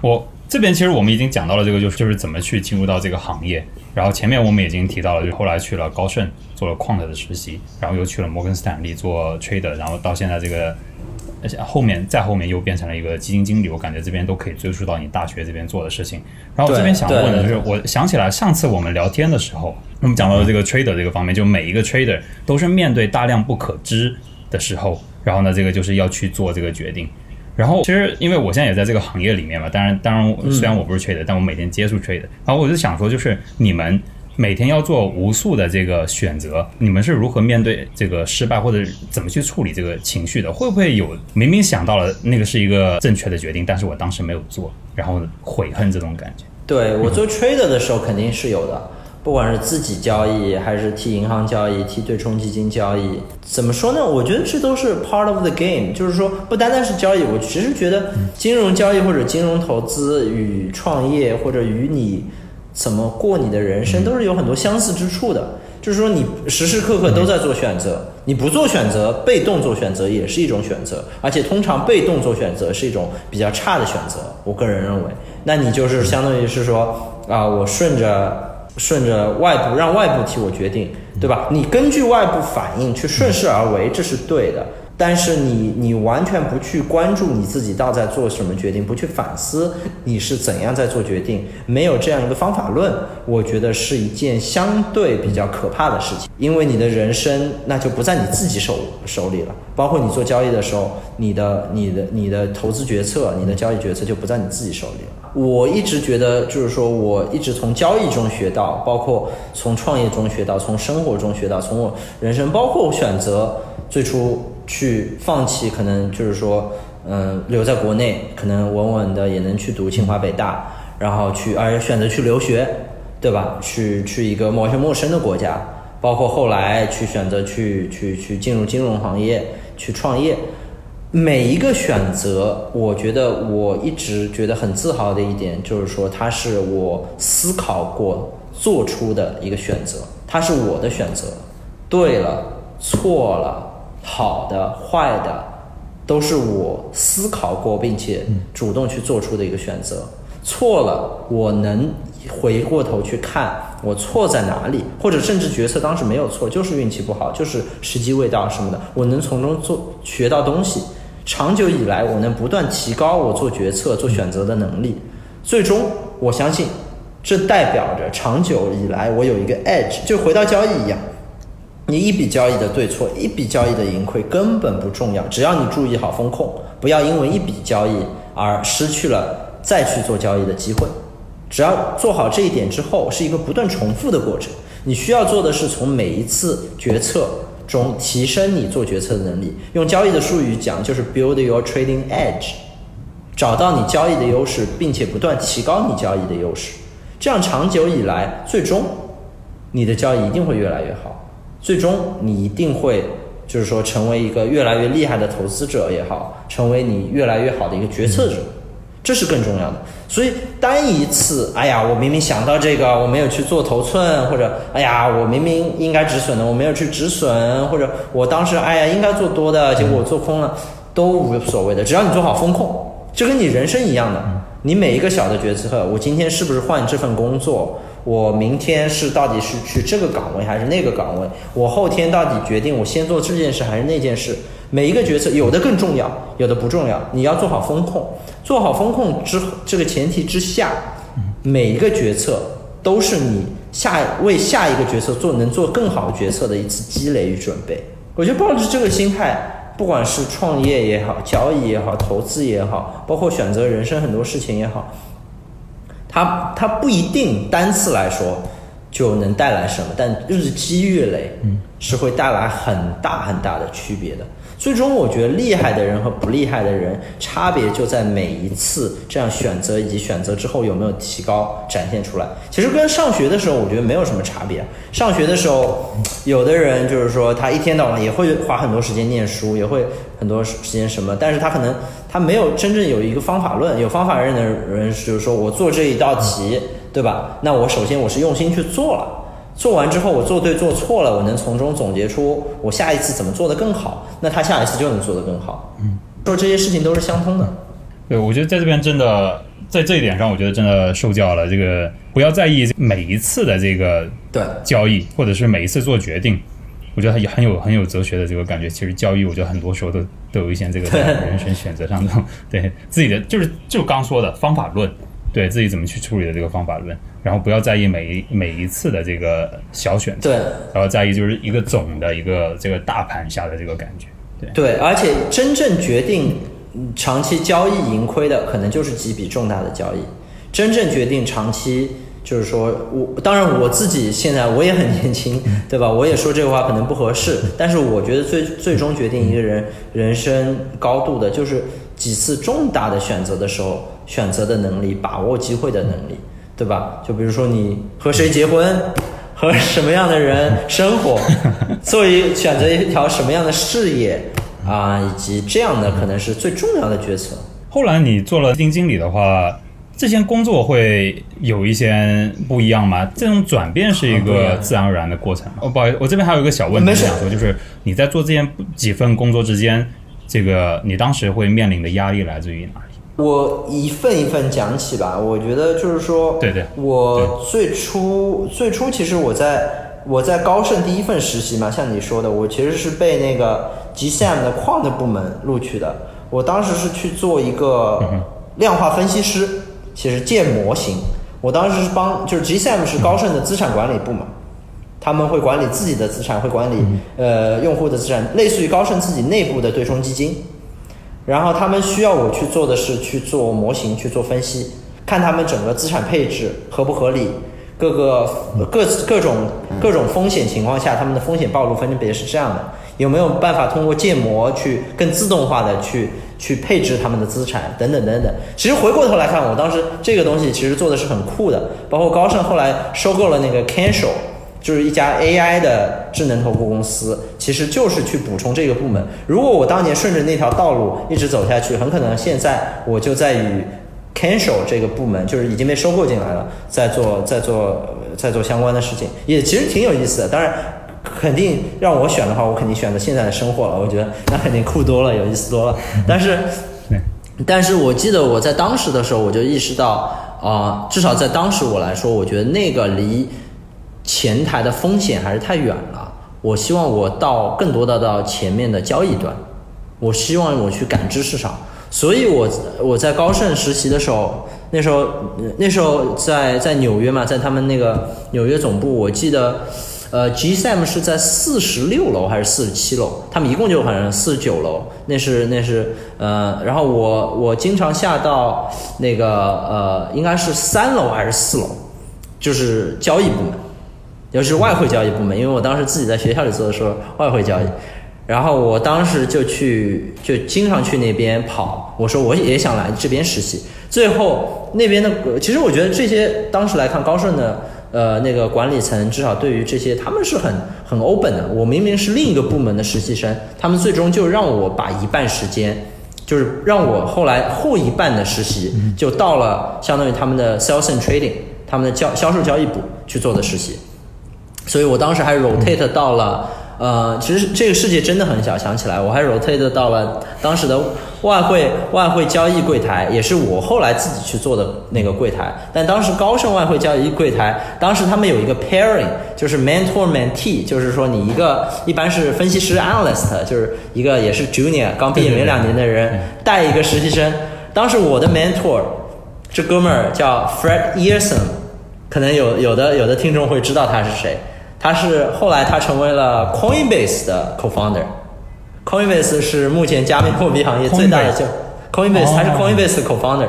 我这边其实我们已经讲到了这个，就是就是怎么去进入到这个行业。然后前面我们已经提到了，就后来去了高盛做了 quant 的实习，然后又去了摩根斯坦利做 trader，然后到现在这个，而且后面再后面又变成了一个基金经理。我感觉这边都可以追溯到你大学这边做的事情。然后我这边想问的就是，我想起来上次我们聊天的时候，我们讲到了这个 trader 这个方面，就每一个 trader 都是面对大量不可知的时候，然后呢，这个就是要去做这个决定。然后其实因为我现在也在这个行业里面嘛，当然当然虽然我不是 trader，但我每天接触 trader。然后我就想说，就是你们每天要做无数的这个选择，你们是如何面对这个失败，或者怎么去处理这个情绪的？会不会有明明想到了那个是一个正确的决定，但是我当时没有做，然后悔恨这种感觉？对我做 trader 的时候肯定是有的，不管是自己交易，还是替银行交易，替对冲基金交易，怎么说呢？我觉得这都是 part of the game，就是说不单单是交易，我其实觉得金融交易或者金融投资与创业或者与你怎么过你的人生都是有很多相似之处的。就是说，你时时刻刻都在做选择，你不做选择，被动做选择也是一种选择，而且通常被动做选择是一种比较差的选择。我个人认为，那你就是相当于是说啊，我顺着顺着外部，让外部替我决定，对吧？你根据外部反应去顺势而为，这是对的。但是你你完全不去关注你自己到底在做什么决定，不去反思你是怎样在做决定，没有这样一个方法论，我觉得是一件相对比较可怕的事情。因为你的人生那就不在你自己手手里了，包括你做交易的时候，你的你的你的投资决策、你的交易决策就不在你自己手里了。我一直觉得，就是说我一直从交易中学到，包括从创业中学到，从生活中学到，从我人生，包括我选择最初。去放弃，可能就是说，嗯，留在国内，可能稳稳的也能去读清华北大，然后去，而选择去留学，对吧？去去一个完全陌生的国家，包括后来去选择去去去进入金融行业去创业，每一个选择，我觉得我一直觉得很自豪的一点就是说，它是我思考过做出的一个选择，它是我的选择，对了，错了。好的、坏的，都是我思考过并且主动去做出的一个选择。错了，我能回过头去看我错在哪里，或者甚至决策当时没有错，就是运气不好，就是时机未到什么的，我能从中做学到东西。长久以来，我能不断提高我做决策、做选择的能力。最终，我相信，这代表着长久以来我有一个 edge，就回到交易一样。你一笔交易的对错，一笔交易的盈亏根本不重要，只要你注意好风控，不要因为一笔交易而失去了再去做交易的机会。只要做好这一点之后，是一个不断重复的过程。你需要做的是从每一次决策中提升你做决策的能力。用交易的术语讲，就是 build your trading edge，找到你交易的优势，并且不断提高你交易的优势。这样长久以来，最终你的交易一定会越来越好。最终，你一定会，就是说，成为一个越来越厉害的投资者也好，成为你越来越好的一个决策者，这是更重要的。所以，单一次，哎呀，我明明想到这个，我没有去做头寸，或者，哎呀，我明明应该止损的，我没有去止损，或者我当时，哎呀，应该做多的，结果我做空了，都无所谓的。只要你做好风控，就跟你人生一样的，你每一个小的决策，我今天是不是换这份工作？我明天是到底是去这个岗位还是那个岗位？我后天到底决定我先做这件事还是那件事？每一个决策有的更重要，有的不重要。你要做好风控，做好风控之这个前提之下，每一个决策都是你下为下一个决策做能做更好的决策的一次积累与准备。我觉得抱着这个心态，不管是创业也好，交易也好，投资也好，包括选择人生很多事情也好。它它不一定单次来说就能带来什么，但日积月累，嗯是会带来很大很大的区别的。最终，我觉得厉害的人和不厉害的人差别就在每一次这样选择以及选择之后有没有提高展现出来。其实跟上学的时候，我觉得没有什么差别。上学的时候，有的人就是说他一天到晚也会花很多时间念书，也会很多时间什么，但是他可能他没有真正有一个方法论。有方法论的人就是说我做这一道题，对吧？那我首先我是用心去做了。做完之后，我做对做错了，我能从中总结出我下一次怎么做得更好，那他下一次就能做得更好。嗯，说这些事情都是相通的。对，我觉得在这边真的在这一点上，我觉得真的受教了。这个不要在意每一次的这个对交易，或者是每一次做决定，我觉得也很有很有哲学的这个感觉。其实交易，我觉得很多时候都都有一些这个 *laughs* 在人生选择上的 *laughs* 对自己的就是就刚说的方法论，对自己怎么去处理的这个方法论。然后不要在意每一每一次的这个小选择，对，然后在意就是一个总的一个这个大盘下的这个感觉，对对，而且真正决定长期交易盈亏的，可能就是几笔重大的交易。真正决定长期，就是说我当然我自己现在我也很年轻，对吧？我也说这个话可能不合适，但是我觉得最最终决定一个人人生高度的，就是几次重大的选择的时候，选择的能力，把握机会的能力。对吧？就比如说你和谁结婚，*laughs* 和什么样的人生活，*laughs* 做一选择一条什么样的事业啊，以及这样的可能是最重要的决策。后来你做了基金经理的话，这些工作会有一些不一样吗？这种转变是一个自然而然的过程吗？哦，不好意思，我这边还有一个小问题想说，就是你在做这件几份工作之间，这个你当时会面临的压力来自于哪里？我一份一份讲起吧，我觉得就是说，对对，我最初最初其实我在我在高盛第一份实习嘛，像你说的，我其实是被那个 GSM 的矿的部门录取的。我当时是去做一个量化分析师，其实建模型。我当时是帮，就是 GSM 是高盛的资产管理部嘛，他们会管理自己的资产，会管理呃用户的资产，类似于高盛自己内部的对冲基金。然后他们需要我去做的是去做模型，去做分析，看他们整个资产配置合不合理，各个各各种各种风险情况下，他们的风险暴露分别是这样的，有没有办法通过建模去更自动化的去去配置他们的资产等等等等。其实回过头来看，我当时这个东西其实做的是很酷的，包括高盛后来收购了那个 Kensho。就是一家 AI 的智能投顾公司，其实就是去补充这个部门。如果我当年顺着那条道路一直走下去，很可能现在我就在与 c a n s h a l 这个部门，就是已经被收购进来了，在做在做在做相关的事情，也其实挺有意思的。当然，肯定让我选的话，我肯定选择现在的生活了。我觉得那肯定酷多了，有意思多了。*laughs* 但是，但是我记得我在当时的时候，我就意识到啊，至少在当时我来说，我觉得那个离。前台的风险还是太远了，我希望我到更多的到前面的交易端，我希望我去感知市场，所以我我在高盛实习的时候，那时候那时候在在纽约嘛，在他们那个纽约总部，我记得，呃，GSM 是在四十六楼还是四十七楼？他们一共就好像四十九楼，那是那是呃，然后我我经常下到那个呃，应该是三楼还是四楼，就是交易部门。尤其是外汇交易部门，因为我当时自己在学校里做的时候，外汇交易，然后我当时就去，就经常去那边跑。我说我也想来这边实习。最后那边的，其实我觉得这些当时来看，高盛的呃那个管理层至少对于这些他们是很很 open 的。我明明是另一个部门的实习生，他们最终就让我把一半时间，就是让我后来后一半的实习就到了相当于他们的 sales and trading，他们的交销售交易部去做的实习。所以我当时还 rotate 到了，呃，其实这个世界真的很小。想起来，我还 rotate 到了当时的外汇外汇交易柜台，也是我后来自己去做的那个柜台。但当时高盛外汇交易柜台，当时他们有一个 pairing，就是 mentor mentee，就是说你一个一般是分析师 analyst，就是一个也是 junior 刚毕业没两年的人带一个实习生。当时我的 mentor 这哥们儿叫 Fred yearson 可能有有的有的听众会知道他是谁。他是后来他成为了 Coinbase 的 co-founder，Coinbase 是目前加密货币行业最大的就 Coinbase，他是 Coinbase co-founder，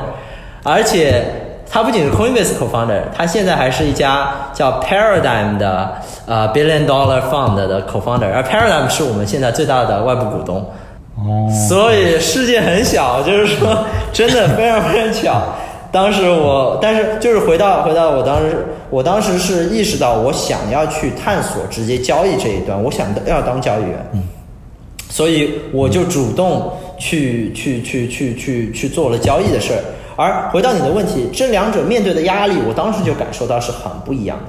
而且他不仅是 Coinbase co-founder，他现在还是一家叫 Paradigm 的呃 billion dollar fund 的 co-founder，而 Paradigm 是我们现在最大的外部股东。哦，所以世界很小，就是说真的非常非常巧。当时我，但是就是回到回到我当时，我当时是意识到我想要去探索直接交易这一端，我想要当交易员，所以我就主动去去去去去去做了交易的事儿。而回到你的问题，这两者面对的压力，我当时就感受到是很不一样的。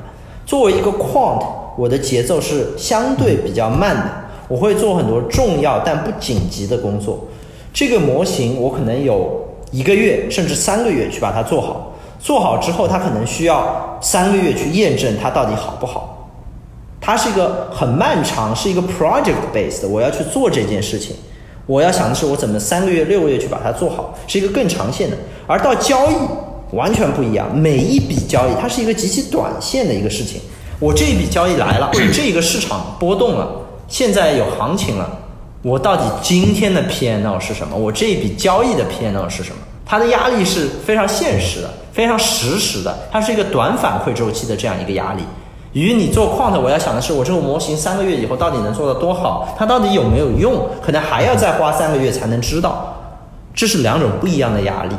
作为一个 quant，我的节奏是相对比较慢的，我会做很多重要但不紧急的工作。这个模型我可能有一个月甚至三个月去把它做好，做好之后，它可能需要三个月去验证它到底好不好。它是一个很漫长，是一个 project based，我要去做这件事情。我要想的是，我怎么三个月、六个月去把它做好，是一个更长线的。而到交易完全不一样，每一笔交易它是一个极其短线的一个事情。我这一笔交易来了，或者这个市场波动了，现在有行情了，我到底今天的 P N L 是什么？我这一笔交易的 P N L 是什么？它的压力是非常现实的，非常实时的，它是一个短反馈周期的这样一个压力。与你做 quant，我要想的是，我这个模型三个月以后到底能做得多好，它到底有没有用，可能还要再花三个月才能知道，这是两种不一样的压力。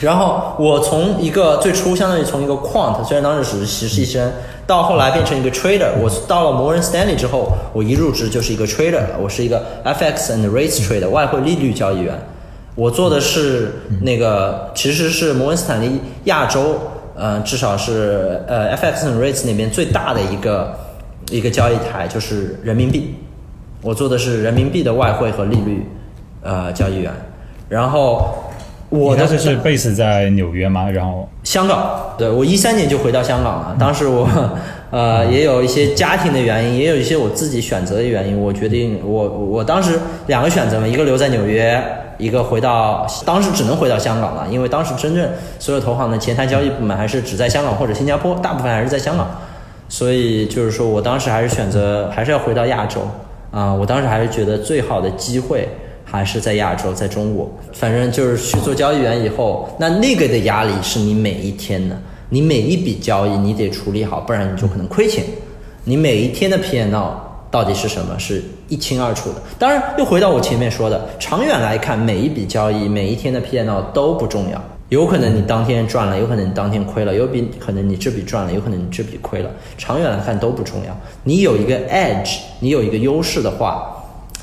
然后我从一个最初相当于从一个 quant，虽然当时只是实习生，到后来变成一个 trader。我到了摩根斯坦利之后，我一入职就是一个 trader，我是一个 FX and rates trader，外汇利率交易员。我做的是那个其实是摩根斯坦利亚洲，呃，至少是呃 FX and rates 那边最大的一个一个交易台，就是人民币。我做的是人民币的外汇和利率呃交易员。然后我当时是 base 在纽约吗？然后香港，对我一三年就回到香港了。当时我，呃，也有一些家庭的原因，也有一些我自己选择的原因。我决定，我我当时两个选择嘛，一个留在纽约，一个回到，当时只能回到香港了，因为当时真正所有投行的前台交易部门还是只在香港或者新加坡，大部分还是在香港。所以就是说我当时还是选择还是要回到亚洲啊、我当时还是觉得最好的机会还是在亚洲，在中国。反正就是去做交易员以后，那那个的压力是你每一天的，你每一笔交易你得处理好，不然你就可能亏钱。你每一天的 P&L 到底是什么，是一清二楚的。当然，又回到我前面说的，长远来看，每一笔交易、每一天的 P&L 都不重要。有可能你当天赚了，有可能你当天亏了，有比可能你这笔赚了，有可能你这笔亏了。长远来看都不重要。你有一个 edge，你有一个优势的话，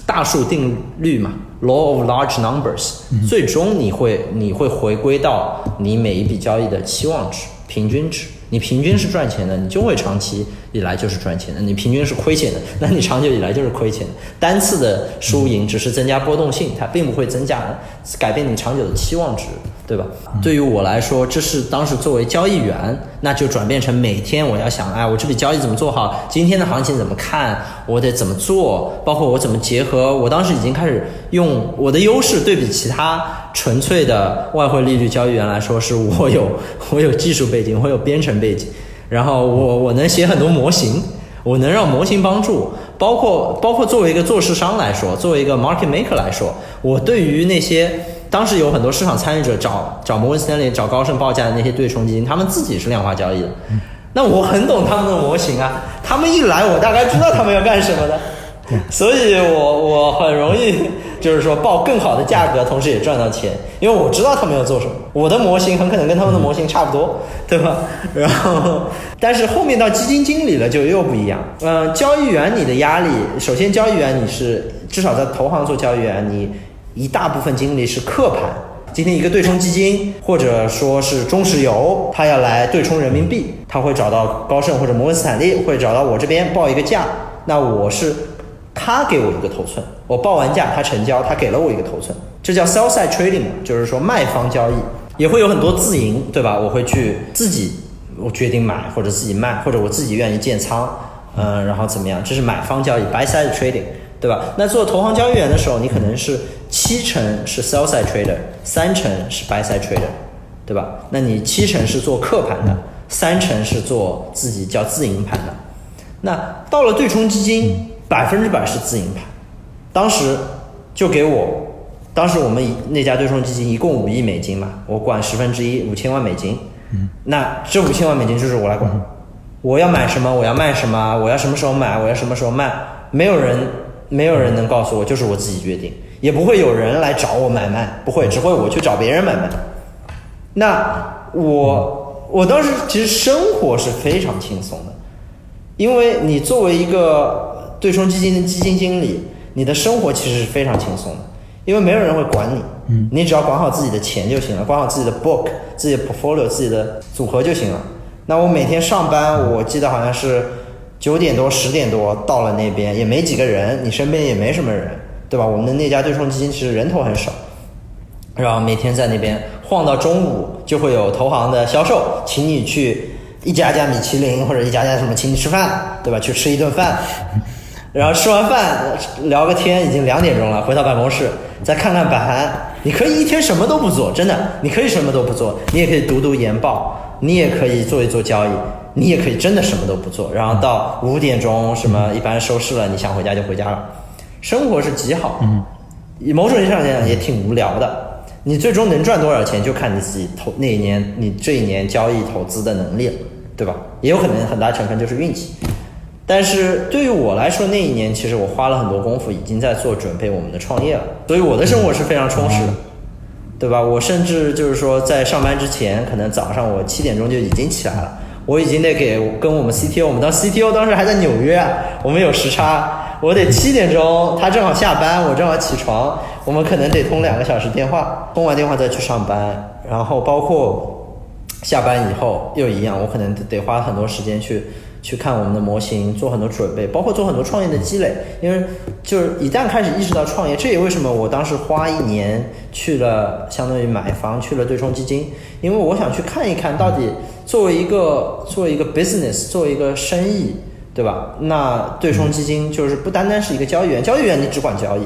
大数定律嘛，law of large numbers，、最终你会你会回归到你每一笔交易的期望值、平均值。你平均是赚钱的，你就会长期以来就是赚钱的；你平均是亏钱的，*laughs* 那你长久以来就是亏钱的。单次的输赢只是增加波动性，它并不会增加改变你长久的期望值，对吧？对于我来说，这是当时作为交易员，那就转变成每天我要想，哎，我这笔交易怎么做好？今天的行情怎么看？我得怎么做？包括我怎么结合？我当时已经开始用我的优势对比其他纯粹的外汇利率交易员来说，是我有 *laughs* 我有技术背景，我有编程背景，然后我我能写很多模型，我能让模型帮助，包括包括作为一个做市商来说，作为一个 market maker 来说，我对于那些当时有很多市场参与者找找摩根士丹利、找高盛报价的那些对冲基金，他们自己是量化交易的，那我很懂他们的模型啊，他们一来，我大概知道他们要干什么的。*laughs* 所以我我很容易就是说报更好的价格，同时也赚到钱，因为我知道他们要做什么。我的模型很可能跟他们的模型差不多，对吧？然后，但是后面到基金经理了就又不一样。嗯、交易员你的压力，首先交易员你是至少在投行做交易员，你一大部分精力是客盘。今天一个对冲基金，或者说是中石油，他要来对冲人民币，他会找到高盛或者摩根斯坦利，会找到我这边报一个价，那我是他给我一个头寸，我报完价，他成交，他给了我一个头寸，这叫 sell side trading，就是说卖方交易，也会有很多自营，对吧？我会去自己我决定买或者自己卖，或者我自己愿意建仓，嗯、然后怎么样？这是买方交易 buy side trading，对吧？那做投行交易员的时候，你可能是七成是 sell side trader，三成是 buy side trader，对吧？那你七成是做客盘的，三成是做自己叫自营盘的。那到了对冲基金，百分之百是自营盘。当时就给我，当时我们那家对冲基金一共五亿美金嘛，我管十分之一，五千万美金。那这五千万美金就是我来管，我要买什么，我要卖什么，我要什么时候买，我要什么时候卖，没有人没有人能告诉我，就是我自己决定，也不会有人来找我买卖，不会，只会我去找别人买卖。那我我当时其实生活是非常轻松的，因为你作为一个对冲基金的基金经理，你的生活其实是非常轻松的，因为没有人会管你，嗯，你只要管好自己的钱就行了，管好自己的 book、自己的 portfolio、自己的组合就行了。那我每天上班，我记得好像是九点多、十点多到了那边，也没几个人，你身边也没什么人，对吧？我们的那家对冲基金其实人头很少，然后每天在那边晃到中午，就会有投行的销售请你去一家家米其林或者一家家什么请你吃饭，对吧？去吃一顿饭，然后吃完饭聊个天，已经两点钟了，回到办公室再看看盘，你可以一天什么都不做，真的，你可以什么都不做，你也可以读读研报，你也可以做一做交易，你也可以真的什么都不做，然后到五点钟什么一般收市了，你想回家就回家了，生活是极好，嗯，某种意义上讲也挺无聊的。你最终能赚多少钱，就看你自己投那一年你这一年交易投资的能力了，对吧？也有可能很大成分就是运气。但是对于我来说，那一年其实我花了很多功夫，已经在做准备我们的创业了，所以我的生活是非常充实的，对吧？我甚至就是说，在上班之前，可能早上我七点钟就已经起来了，我已经得给跟我们 CTO，我们当 CTO 当时还在纽约啊，我们有时差，我得七点钟，他正好下班，我正好起床，我们可能得通两个小时电话，通完电话再去上班，然后包括下班以后又一样，我可能得花很多时间去去看我们的模型，做很多准备，包括做很多创业的积累。因为就是一旦开始意识到创业，这也为什么我当时花一年去了，相当于买房去了对冲基金，因为我想去看一看到底作为一个作为一个 business，作为一个生意，对吧？那对冲基金就是不单单是一个交易员，交易员你只管交易，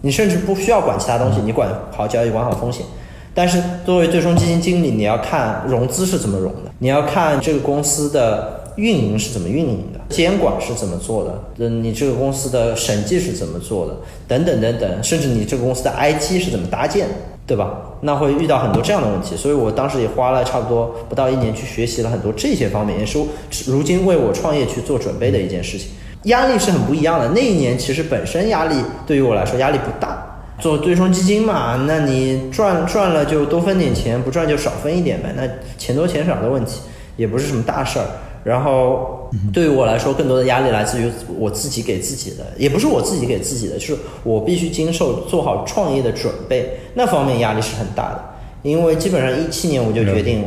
你甚至不需要管其他东西，你管好交易，管好风险。但是作为对冲基金经理，你要看融资是怎么融的，你要看这个公司的运营是怎么运营的，监管是怎么做的，嗯，你这个公司的审计是怎么做的，等等等等，甚至你这个公司的 IT 是怎么搭建的，对吧？那会遇到很多这样的问题，所以我当时也花了差不多不到一年去学习了很多这些方面，也是如今为我创业去做准备的一件事情。压力是很不一样的。那一年其实本身压力对于我来说压力不大，做对冲基金嘛，那你赚赚了就多分点钱，不赚就少分一点呗，那钱多钱少的问题也不是什么大事儿。然后对于我来说，更多的压力来自于我自己给自己的，也不是我自己给自己的，就是我必须经受做好创业的准备，那方面压力是很大的。因为基本上一七年我就决定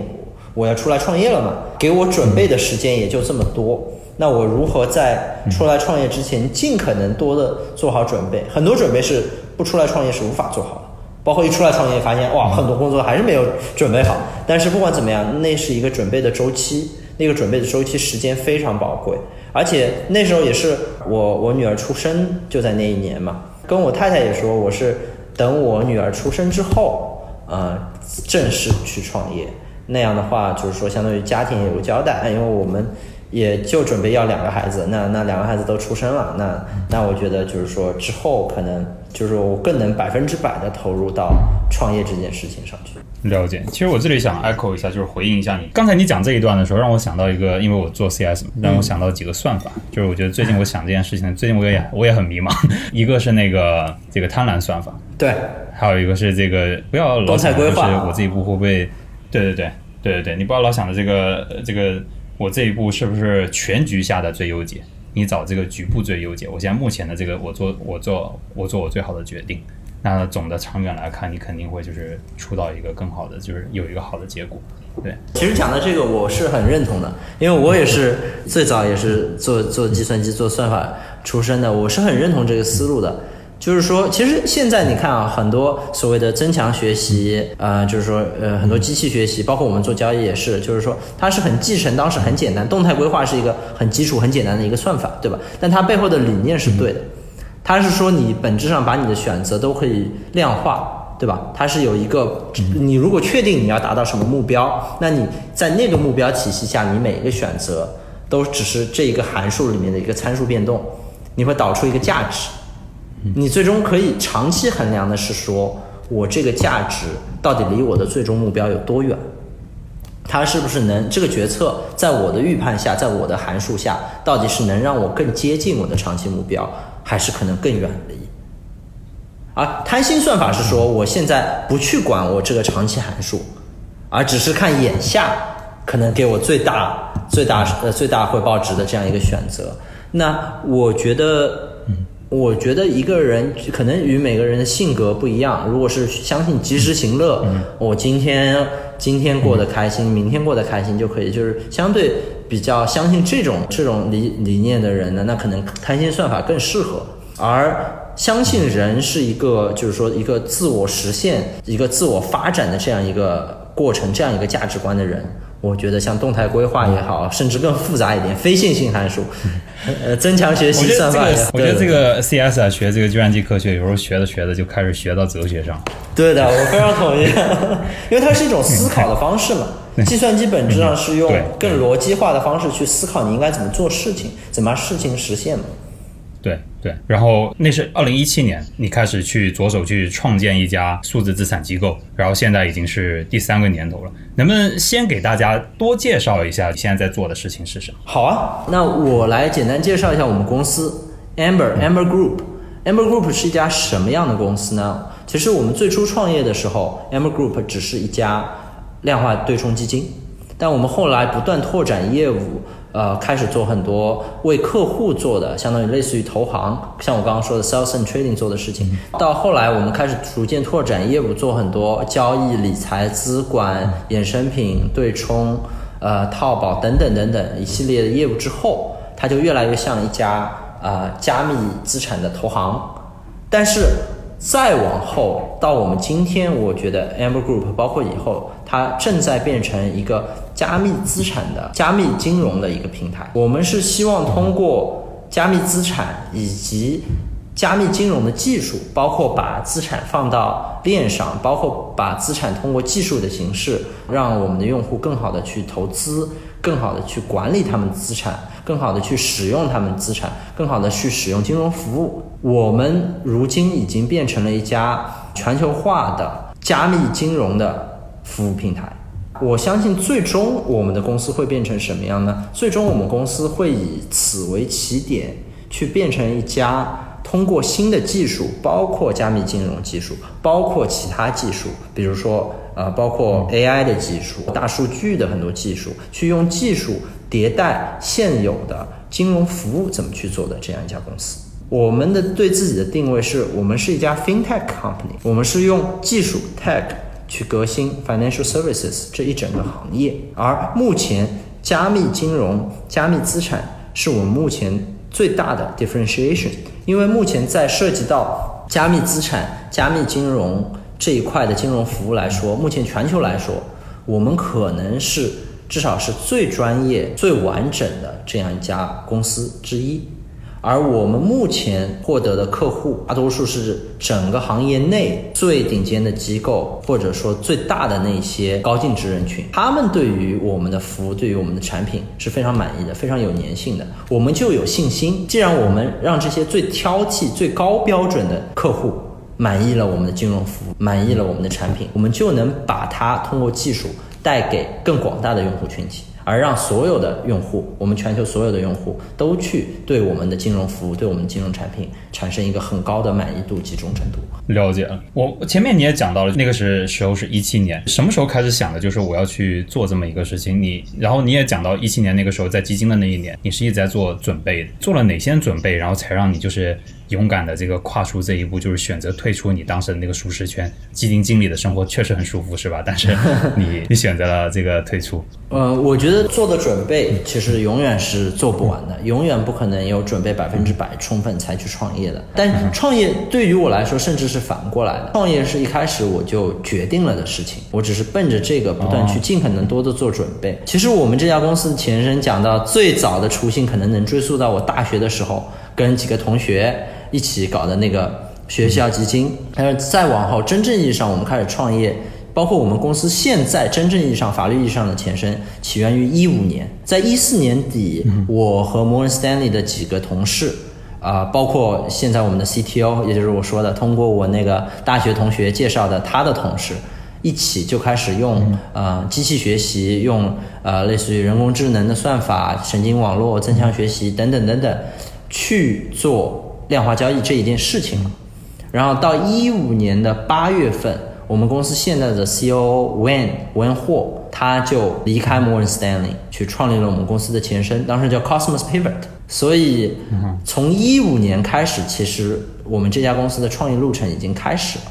我要出来创业了嘛，给我准备的时间也就这么多。那我如何在出来创业之前尽可能多的做好准备？很多准备是不出来创业是无法做好的，包括一出来创业发现哇，很多工作还是没有准备好。但是不管怎么样，那是一个准备的周期，那个准备的周期时间非常宝贵，而且那时候也是我我女儿出生就在那一年嘛，跟我太太也说我是等我女儿出生之后，呃，正式去创业。那样的话，就是说相当于家庭也有个交代，因为我们也就准备要两个孩子，那那两个孩子都出生了，那那我觉得就是说之后可能就是我更能百分之百的投入到创业这件事情上去。了解，其实我这里想 echo 一下，就是回应一下你刚才你讲这一段的时候，让我想到一个，因为我做 CS 嘛，让我想到几个算法。就是我觉得最近我想这件事情，最近我也我也很迷茫。*laughs* 一个是那个这个贪婪算法，对，还有一个是这个不要老动态想就是规划我这一步会不会？对对对对对对，你不要老想着这个呃这个我这一步是不是全局下的最优解？你找这个局部最优解。我现在目前的这个我做我做我做我最好的决定。那总的长远来看，你肯定会就是出到一个更好的，就是有一个好的结果。对，其实讲的这个我是很认同的，因为我也是最早也是做做计算机、做算法出身的，我是很认同这个思路的。就是说，其实现在你看啊，很多所谓的增强学习，呃，就是说，呃，很多机器学习，包括我们做交易也是，就是说，它是很继承当时很简单，动态规划是一个很基础、很简单的一个算法，对吧？但它背后的理念是对的，它是说你本质上把你的选择都可以量化，对吧？它是有一个，你如果确定你要达到什么目标，那你在那个目标体系下，你每一个选择都只是这一个函数里面的一个参数变动，你会导出一个价值。你最终可以长期衡量的是说，我这个价值到底离我的最终目标有多远？它是不是能这个决策在我的预判下，在我的函数下，到底是能让我更接近我的长期目标，还是可能更远离。而贪心算法是说，我现在不去管我这个长期函数，而只是看眼下可能给我最大、最大呃最大回报值的这样一个选择。那我觉得，我觉得一个人可能与每个人的性格不一样。如果是相信及时行乐，我今天今天过得开心，明天过得开心就可以，就是相对比较相信这种这种理理念的人呢，那可能贪心算法更适合。而相信人是一个，就是说一个自我实现、一个自我发展的这样一个过程，这样一个价值观的人，我觉得像动态规划也好，甚至更复杂一点，非线性函数，呃，增强学习算法也好，，我觉得这个 CS 啊，学这个计算机科学，有时候学着学着就开始学到哲学上。对的，我 *laughs* 非常同意，因为它是一种思考的方式嘛。计算机本质上是用更逻辑化的方式去思考你应该怎么做事情，怎么把事情实现嘛。对对，然后那是二零一七年，你开始去着手去创建一家数字资产机构，然后现在已经是第三个年头了。能不能先给大家多介绍一下你现在在做的事情是什么？好啊，那我来简单介绍一下我们公司 Amber Amber Group。Amber Group 是一家什么样的公司呢？其实我们最初创业的时候，Amber Group 只是一家量化对冲基金，但我们后来不断拓展业务，呃，开始做很多为客户做的，相当于类似于投行，像我刚刚说的 sales and trading 做的事情。到后来，我们开始逐渐拓展业务，做很多交易、理财、资管、衍生品、对冲。呃，套保等等等等一系列的业务之后，它就越来越像一家呃加密资产的投行。但是再往后到我们今天，我觉得 Amber Group 包括以后，它正在变成一个加密资产的加密金融的一个平台。我们是希望通过加密资产以及加密金融的技术，包括把资产放到链上，包括把资产通过技术的形式，让我们的用户更好的去投资，更好的去管理他们资产，更好的去使用他们资产，更好的去使用金融服务。我们如今已经变成了一家全球化的加密金融的服务平台。我相信最终我们的公司会变成什么样呢？最终我们公司会以此为起点，去变成一家通过新的技术，包括加密金融技术，包括其他技术，比如说呃，包括 AI 的技术、大数据的很多技术，去用技术迭代现有的金融服务怎么去做的这样一家公司。我们的对自己的定位是我们是一家 fintech company，我们是用技术 tech 去革新 financial services 这一整个行业，而目前加密金融、加密资产是我们目前最大的 differentiation，因为目前在涉及到加密资产、加密金融这一块的金融服务来说，目前全球来说，我们可能是至少是最专业、最完整的这样一家公司之一。而我们目前获得的客户，大多数是整个行业内最顶尖的机构，或者说最大的那些高净值人群，他们对于我们的服务，对于我们的产品是非常满意的，非常有粘性的。我们就有信心，既然我们让这些最挑剔、最高标准的客户满意了我们的金融服务，满意了我们的产品，我们就能把它通过技术带给更广大的用户群体。而让所有的用户，我们全球所有的用户都去对我们的金融服务、对我们的金融产品产生一个很高的满意度及忠诚度。了解了，我前面你也讲到了，那个是时候是一七年，什么时候开始想的？就是我要去做这么一个事情。你，然后你也讲到一七年那个时候，在基金的那一年，你是一直在做准备的，做了哪些准备，然后才让你就是勇敢的这个跨出这一步，就是选择退出你当时的那个舒适圈。基金经理的生活确实很舒服，是吧？但是 *laughs* 你你选择了这个退出，呃，我觉得做的准备其实永远是做不完的，永远不可能有准备百分之百充分才去创业的。但创业对于我来说，甚至是反过来的，创业是一开始我就决定了的事情，我只是奔着这个不断去尽可能多的做准备。其实我们这家公司前身讲到最早的雏形，可能能追溯到我大学的时候，跟几个同学一起搞的那个学校基金。但是再往后，真正意义上我们开始创业。包括我们公司现在真正意义上、法律意义上的前身，起源于一五年，在一四年底，我和摩根斯丹利的几个同事，啊、包括现在我们的 CTO，也就是我说的，通过我那个大学同学介绍的他的同事，一起就开始用呃机器学习，用呃类似于人工智能的算法、神经网络、增强学习等等等等，去做量化交易这一件事情了。然后到一五年的八月份，我们公司现在的 COO Wen Wen 霍他就离开摩根 Stanley 去创立了我们公司的前身，当时叫 Cosmos Pivot。所以从一五年开始，其实我们这家公司的创业路程已经开始了。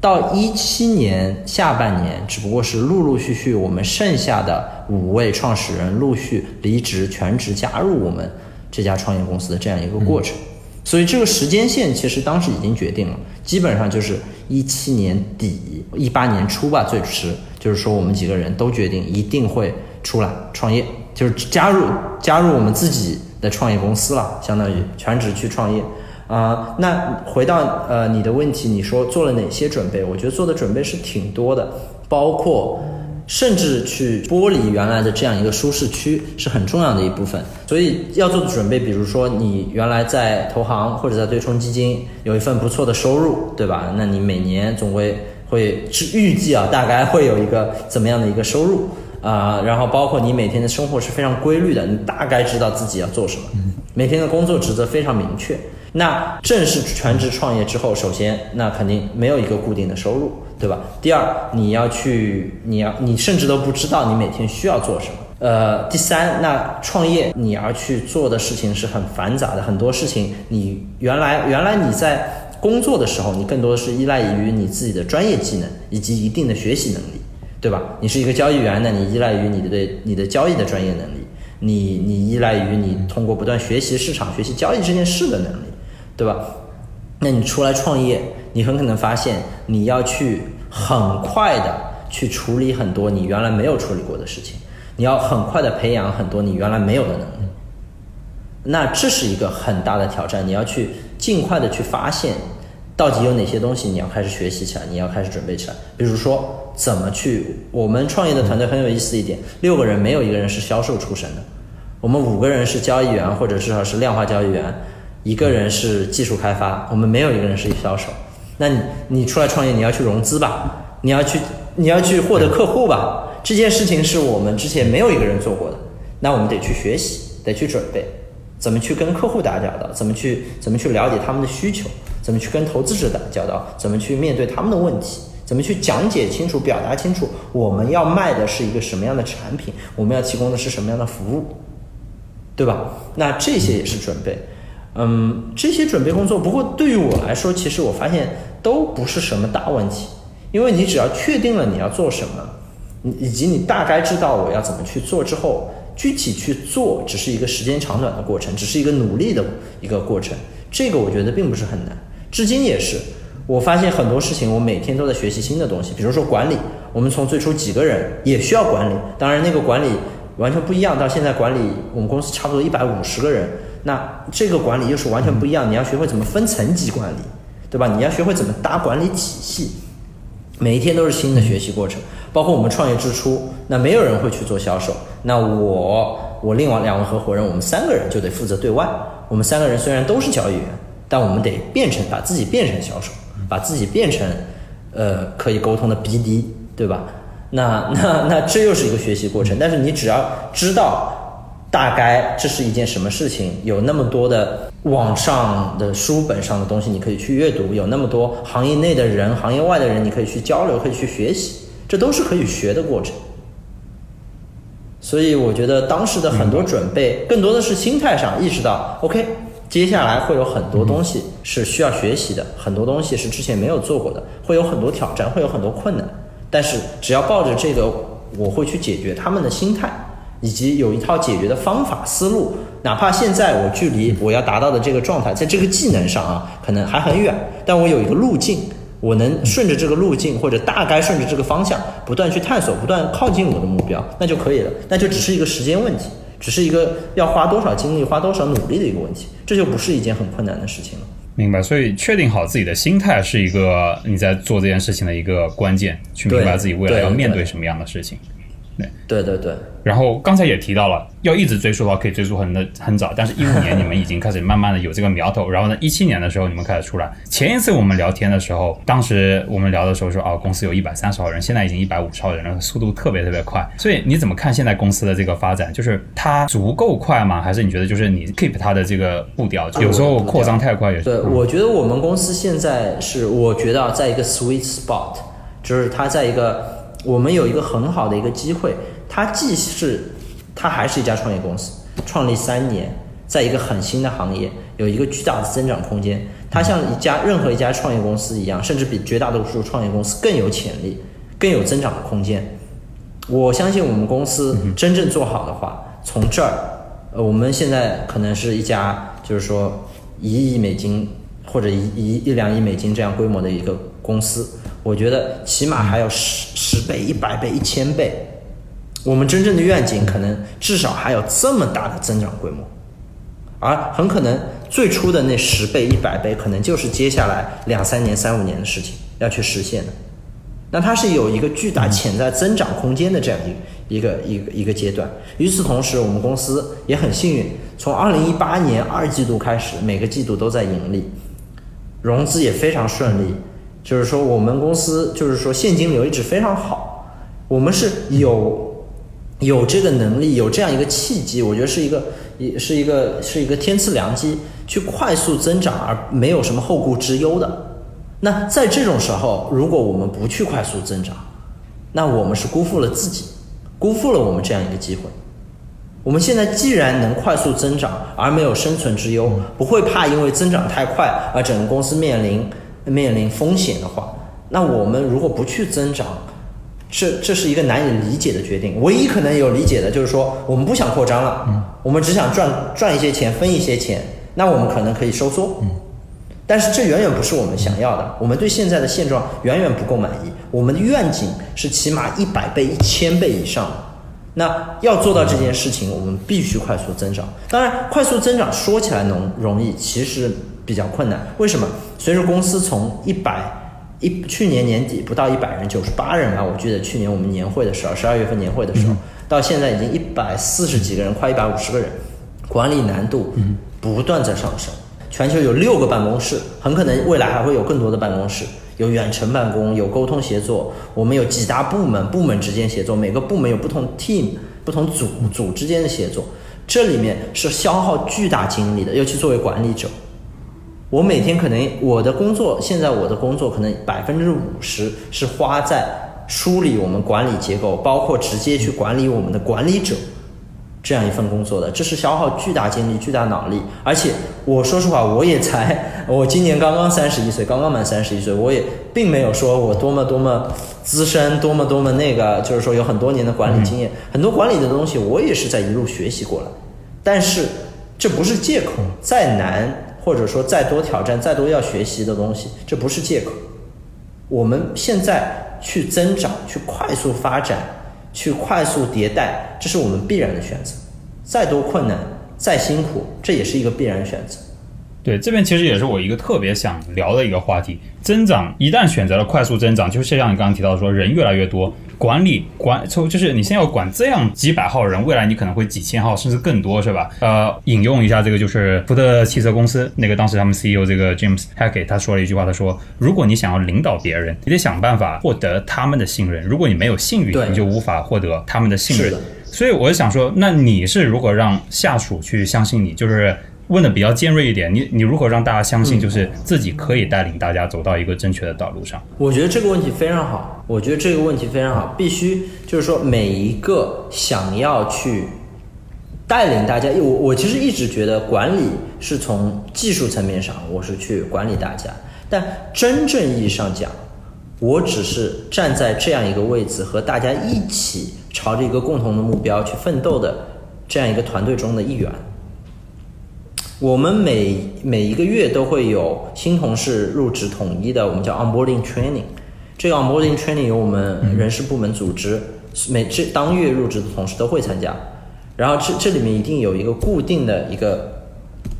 到一七年下半年，只不过是陆陆续续我们剩下的五位创始人陆续离职全职加入我们这家创业公司的这样一个过程。所以这个时间线其实当时已经决定了，基本上就是一七年底、一八年初吧，最迟就是说我们几个人都决定一定会出来创业，就是加入加入我们自己的创业公司了，相当于全职去创业。啊、那回到呃你的问题，你说做了哪些准备？我觉得做的准备是挺多的，包括甚至去剥离原来的这样一个舒适区是很重要的一部分。所以要做的准备，比如说你原来在投行或者在对冲基金有一份不错的收入，对吧？那你每年总归会是预计啊，大概会有一个怎么样的一个收入啊、然后包括你每天的生活是非常规律的，你大概知道自己要做什么，每天的工作职责非常明确。那正式全职创业之后，首先那肯定没有一个固定的收入，对吧？第二，你要去，你要你甚至都不知道你每天需要做什么。呃，第三，那创业你要去做的事情是很繁杂的，很多事情你原来原来你在工作的时候，你更多的是依赖于你自己的专业技能以及一定的学习能力，对吧？你是一个交易员，那你依赖于你的对你的交易的专业能力，你你依赖于你通过不断学习市场、学习交易这件事的能力，对吧？那你出来创业，你很可能发现你要去很快的去处理很多你原来没有处理过的事情，你要很快的培养很多你原来没有的能力。那这是一个很大的挑战，你要去尽快的去发现，到底有哪些东西你要开始学习起来，你要开始准备起来。比如说，怎么去？我们创业的团队很有意思一点，六个人没有一个人是销售出身的，我们五个人是交易员或者至少是量化交易员，一个人是技术开发，我们没有一个人是销售。那你你出来创业，你要去融资吧，你要去你要去获得客户吧，这件事情是我们之前没有一个人做过的，那我们得去学习，得去准备，怎么去跟客户打交道，怎么去怎么去了解他们的需求，怎么去跟投资者打交道，怎么去面对他们的问题，怎么去讲解清楚、表达清楚我们要卖的是一个什么样的产品，我们要提供的是什么样的服务，对吧？那这些也是准备。嗯，这些准备工作，不过对于我来说，其实我发现都不是什么大问题，因为你只要确定了你要做什么，以及你大概知道我要怎么去做之后，具体去做只是一个时间长短的过程，只是一个努力的一个过程。这个我觉得并不是很难，至今也是。我发现很多事情，我每天都在学习新的东西，比如说管理，我们从最初几个人也需要管理，当然那个管理完全不一样，到现在管理我们公司差不多一百五十个人，那这个管理又是完全不一样，你要学会怎么分层级管理，对吧？你要学会怎么搭管理体系，每一天都是新的学习过程。包括我们创业之初，那没有人会去做销售，那我我另外两位合伙人，我们三个人就得负责对外。我们三个人虽然都是交易员，但我们得变成把自己变成销售，把自己变成呃可以沟通的 BD，对吧？那那那这又是一个学习过程。但是你只要知道大概这是一件什么事情，有那么多的网上的书本上的东西你可以去阅读，有那么多行业内的人、行业外的人你可以去交流、可以去学习，这都是可以学的过程。所以我觉得当时的很多准备，更多的是心态上意识到，OK，接下来会有很多东西是需要学习的，很多东西是之前没有做过的，会有很多挑战，会有很多困难。但是只要抱着这个我会去解决他们的心态，以及有一套解决的方法思路，哪怕现在我距离我要达到的这个状态，在这个技能上啊，可能还很远，但我有一个路径，我能顺着这个路径，或者大概顺着这个方向，不断去探索，不断靠近我的目标，那就可以了。那就只是一个时间问题，只是一个要花多少精力、花多少努力的一个问题，这就不是一件很困难的事情了。明白，所以确定好自己的心态是一个你在做这件事情的一个关键，去明白自己未来要面对对什么样的事情。对对对，然后刚才也提到了，要一直追溯的话，可以追溯很的很早，但是一五年你们已经开始慢慢的有这个苗头，然后呢，一七年的时候你们开始出来。前一次我们聊天的时候，当时我们聊的时候说，哦，公司有一百三十号人，现在已经一百五十号人了，速度特别特别快。所以你怎么看现在公司的这个发展？就是它足够快吗？还是你觉得就是你 keep 它的这个步调？有时候扩张太快也是。对，我觉得我们公司现在是，我觉得啊，在一个 sweet spot，就是它在一个我们有一个很好的一个机会，它既是它还是一家创业公司，创立三年，在一个很新的行业，有一个巨大的增长空间。它像一家任何一家创业公司一样，甚至比绝大多数创业公司更有潜力，更有增长的空间。我相信我们公司真正做好的话，从这儿，呃，我们现在可能是一家就是说一亿美金或者一一一两亿美金这样规模的一个公司，我觉得起码还有十十倍、一百倍、一千倍。我们真正的愿景可能至少还有这么大的增长规模，而很可能最初的那十倍、一百倍，可能就是接下来两三年、三五年的事情要去实现的。那它是有一个巨大潜在增长空间的这样一一个一个一个阶段。与此同时，我们公司也很幸运，从二零一八年二季度开始，每个季度都在盈利，融资也非常顺利。就是说，我们公司就是说现金流一直非常好，我们是有有这个能力，有这样一个契机，我觉得是一个也是一个是一个天赐良机，去快速增长而没有什么后顾之忧的。那在这种时候，如果我们不去快速增长，那我们是辜负了自己，辜负了我们这样一个机会。我们现在既然能快速增长而没有生存之忧，不会怕因为增长太快而整个公司面临面临风险的话，那我们如果不去增长，这这是一个难以理解的决定。唯一可能有理解的就是说，我们不想扩张了，我们只想赚赚一些钱，分一些钱，那我们可能可以收缩。但是这远远不是我们想要的，我们对现在的现状远远不够满意。我们的愿景是起码一百倍、一千倍以上。那要做到这件事情，我们必须快速增长。当然，快速增长说起来容容易，其实比较困难。为什么？随着公司从一百一去年年底不到一百人，九十八人啊，我记得去年我们年会的时候，十二月份年会的时候，到现在已经一百四十几个人，快一百五十个人，管理难度不断在上升。全球有六个办公室，很可能未来还会有更多的办公室，有远程办公，有沟通协作。我们有几大部门，部门之间协作，每个部门有不同 team、不同组组之间的协作，这里面是消耗巨大精力的。尤其作为管理者，我每天可能我的工作，现在我的工作可能百分之五十是花在梳理我们管理结构，包括直接去管理我们的管理者。这样一份工作的，这是消耗巨大精力、巨大脑力，而且我说实话，我也才，我今年刚刚三十一岁，刚刚满三十一岁，我也并没有说我多么多么资深，多么多么那个，就是说有很多年的管理经验，很多管理的东西我也是在一路学习过来，但是这不是借口，再难或者说再多挑战、再多要学习的东西，这不是借口，我们现在去增长、去快速发展。去快速迭代，这是我们必然的选择。再多困难，再辛苦，这也是一个必然选择。对，这边其实也是我一个特别想聊的一个话题。增长一旦选择了快速增长，就是像你刚刚提到说，人越来越多，管理管从就是你现在要管这样几百号人，未来你可能会几千号甚至更多，是吧？呃，引用一下这个就是福特汽车公司那个当时他们 CEO 这个 James Hackett 他说了一句话，他说：如果你想要领导别人，你得想办法获得他们的信任。如果你没有信誉，你就无法获得他们的信任。所以我想说，那你是如何让下属去相信你？就是问的比较尖锐一点，你你如何让大家相信，就是自己可以带领大家走到一个正确的道路上？我觉得这个问题非常好，我觉得这个问题非常好，必须就是说每一个想要去带领大家，我我其实一直觉得管理是从技术层面上，我是去管理大家，但真正意义上讲，我只是站在这样一个位置，和大家一起朝着一个共同的目标去奋斗的这样一个团队中的一员。我们每每一个月都会有新同事入职统一的，我们叫 onboarding training。这个 onboarding training 由我们人事部门组织，每这当月入职的同事都会参加。然后这这里面一定有一个固定的一个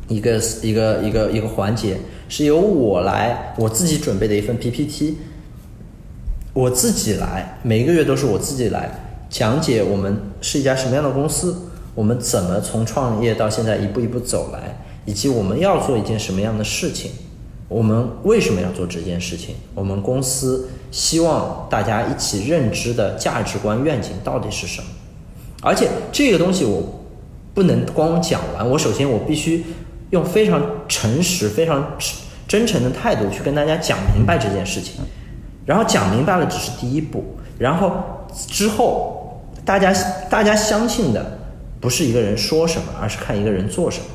一个一个一个一个环节，是由我来我自己准备的一份 PPT，我自己来，每一个月都是我自己来讲解我们是一家什么样的公司，我们怎么从创业到现在一步一步走来，以及我们要做一件什么样的事情，我们为什么要做这件事情，我们公司希望大家一起认知的价值观愿景到底是什么。而且这个东西我不能光讲完，我首先我必须用非常诚实、非常真诚的态度去跟大家讲明白这件事情，然后讲明白了只是第一步，然后之后大家大家相信的不是一个人说什么，而是看一个人做什么。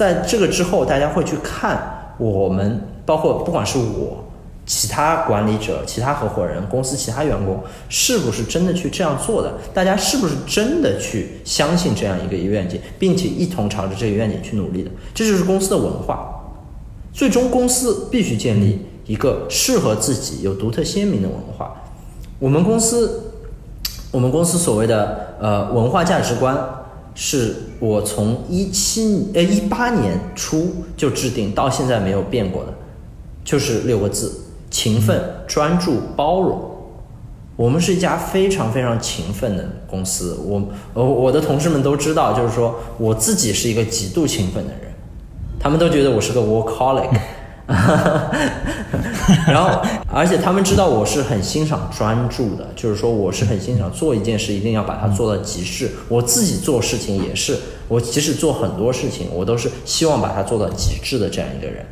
在这个之后，大家会去看我们，包括不管是我。其他管理者、其他合伙人、公司其他员工是不是真的去这样做的？大家是不是真的去相信这样一个愿景，并且一同朝着这个愿景去努力的？这就是公司的文化。最终，公司必须建立一个适合自己、有独特鲜明的文化。我们公司，我们公司所谓的呃文化价值观，是我从一七呃一八年初就制定，到现在没有变过的，就是六个字。勤奋、专注、包容，我们是一家非常非常勤奋的公司。我，我我的同事们都知道，就是说我自己是一个极度勤奋的人，他们都觉得我是个 workaholic。*laughs* *laughs* 然后，而且他们知道我是很欣赏专注的，就是说我是很欣赏做一件事一定要把它做到极致。我自己做事情也是，我即使做很多事情，我都是希望把它做到极致的这样一个人。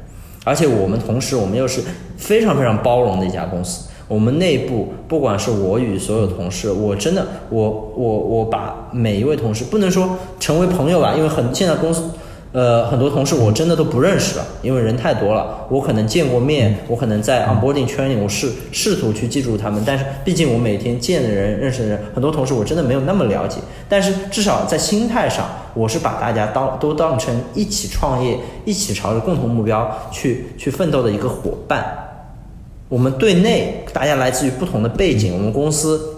而且我们同时，我们又是非常非常包容的一家公司。我们内部，不管是我与所有同事，我真的，我我我把每一位同事，不能说成为朋友吧，因为很现在公司。呃，很多同事我真的都不认识了，因为人太多了。我可能见过面，我可能在 onboarding training，我试试图去记住他们，但是毕竟我每天见的人、认识的人，很多同事我真的没有那么了解。但是至少在心态上，我是把大家当都当成一起创业、一起朝着共同目标去去奋斗的一个伙伴。我们对内大家来自于不同的背景，我们公司，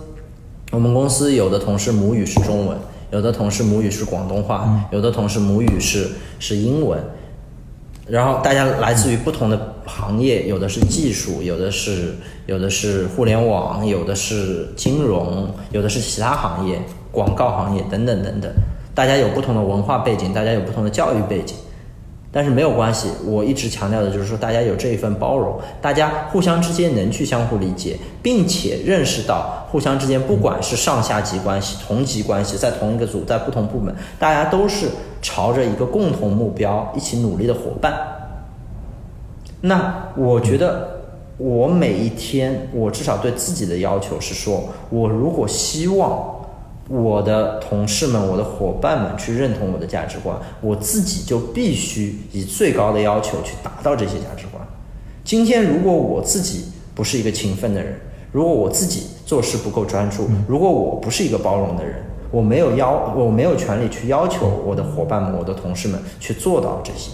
我们公司有的同事母语是中文。有的同事母语是广东话，有的同事母语是是英文，然后大家来自于不同的行业，有的是技术，有的是有的是互联网，有的是金融，有的是其他行业，广告行业等等等等，大家有不同的文化背景，大家有不同的教育背景。但是没有关系，我一直强调的就是说，大家有这一份包容，大家互相之间能去相互理解，并且认识到互相之间不管是上下级关系、同级关系，在同一个组，在不同部门，大家都是朝着一个共同目标一起努力的伙伴。那我觉得，我每一天，我至少对自己的要求是说，我如果希望。我的同事们，我的伙伴们去认同我的价值观，我自己就必须以最高的要求去达到这些价值观。今天如果我自己不是一个勤奋的人，如果我自己做事不够专注，如果我不是一个包容的人，我没有要，我没有权利去要求我的伙伴们、我的同事们去做到这些。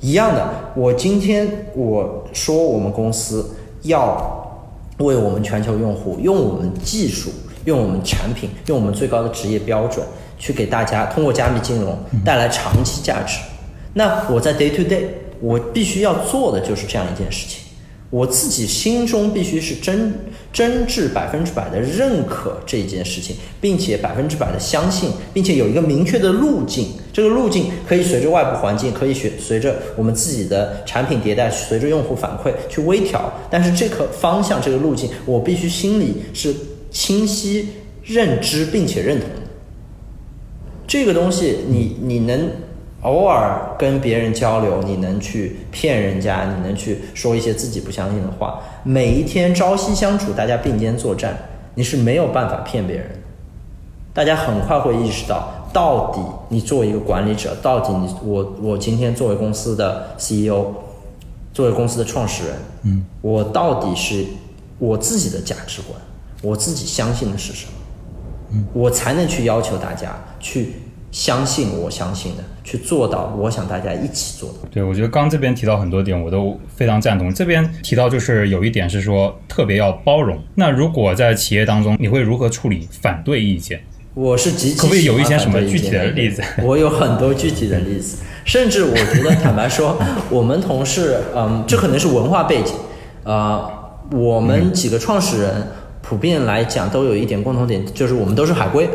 一样的，我今天我说我们公司要为我们全球用户用我们技术。用我们产品，用我们最高的职业标准，去给大家通过加密金融带来长期价值。那我在 day to day，我必须要做的就是这样一件事情。我自己心中必须是真真挚百分之百的认可这件事情，并且百分之百的相信，并且有一个明确的路径。这个路径可以随着外部环境，可以随随着我们自己的产品迭代，随着用户反馈去微调。但是这个方向，这个路径，我必须心里是。清晰认知并且认同的这个东西，你你能偶尔跟别人交流，你能去骗人家，你能去说一些自己不相信的话。每一天朝夕相处，大家并肩作战，你是没有办法骗别人。大家很快会意识到，到底你作为一个管理者，到底你我我今天作为公司的 CEO，作为公司的创始人，嗯，我到底是我自己的价值观。我自己相信的是什么，嗯，我才能去要求大家去相信我相信的，去做到我想大家一起做的。对，我觉得刚这边提到很多点，我都非常赞同。这边提到就是有一点是说特别要包容。那如果在企业当中，你会如何处理反对意见？我是极其可不可以有一些什么具体的例子？我有很多具体的例子，甚至我觉得坦白说，*laughs* 我们同事，嗯，这可能是文化背景，啊，我们几个创始人。普遍来讲都有一点共同点，就是我们都是海归，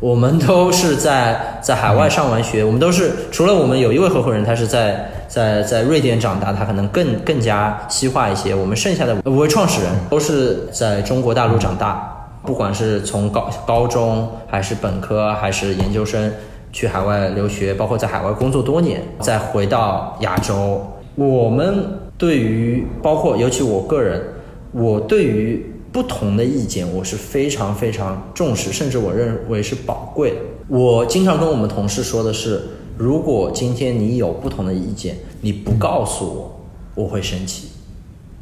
我们都是在在海外上完学，我们都是除了我们有一位合伙人，他是在在在瑞典长大，他可能更更加西化一些。我们剩下的五位创始人都是在中国大陆长大，不管是从高高中还是本科还是研究生去海外留学，包括在海外工作多年，再回到亚洲，我们对于包括尤其我个人，我对于不同的意见，我是非常非常重视，甚至我认为是宝贵的。我经常跟我们同事说的是，如果今天你有不同的意见，你不告诉我，我会生气；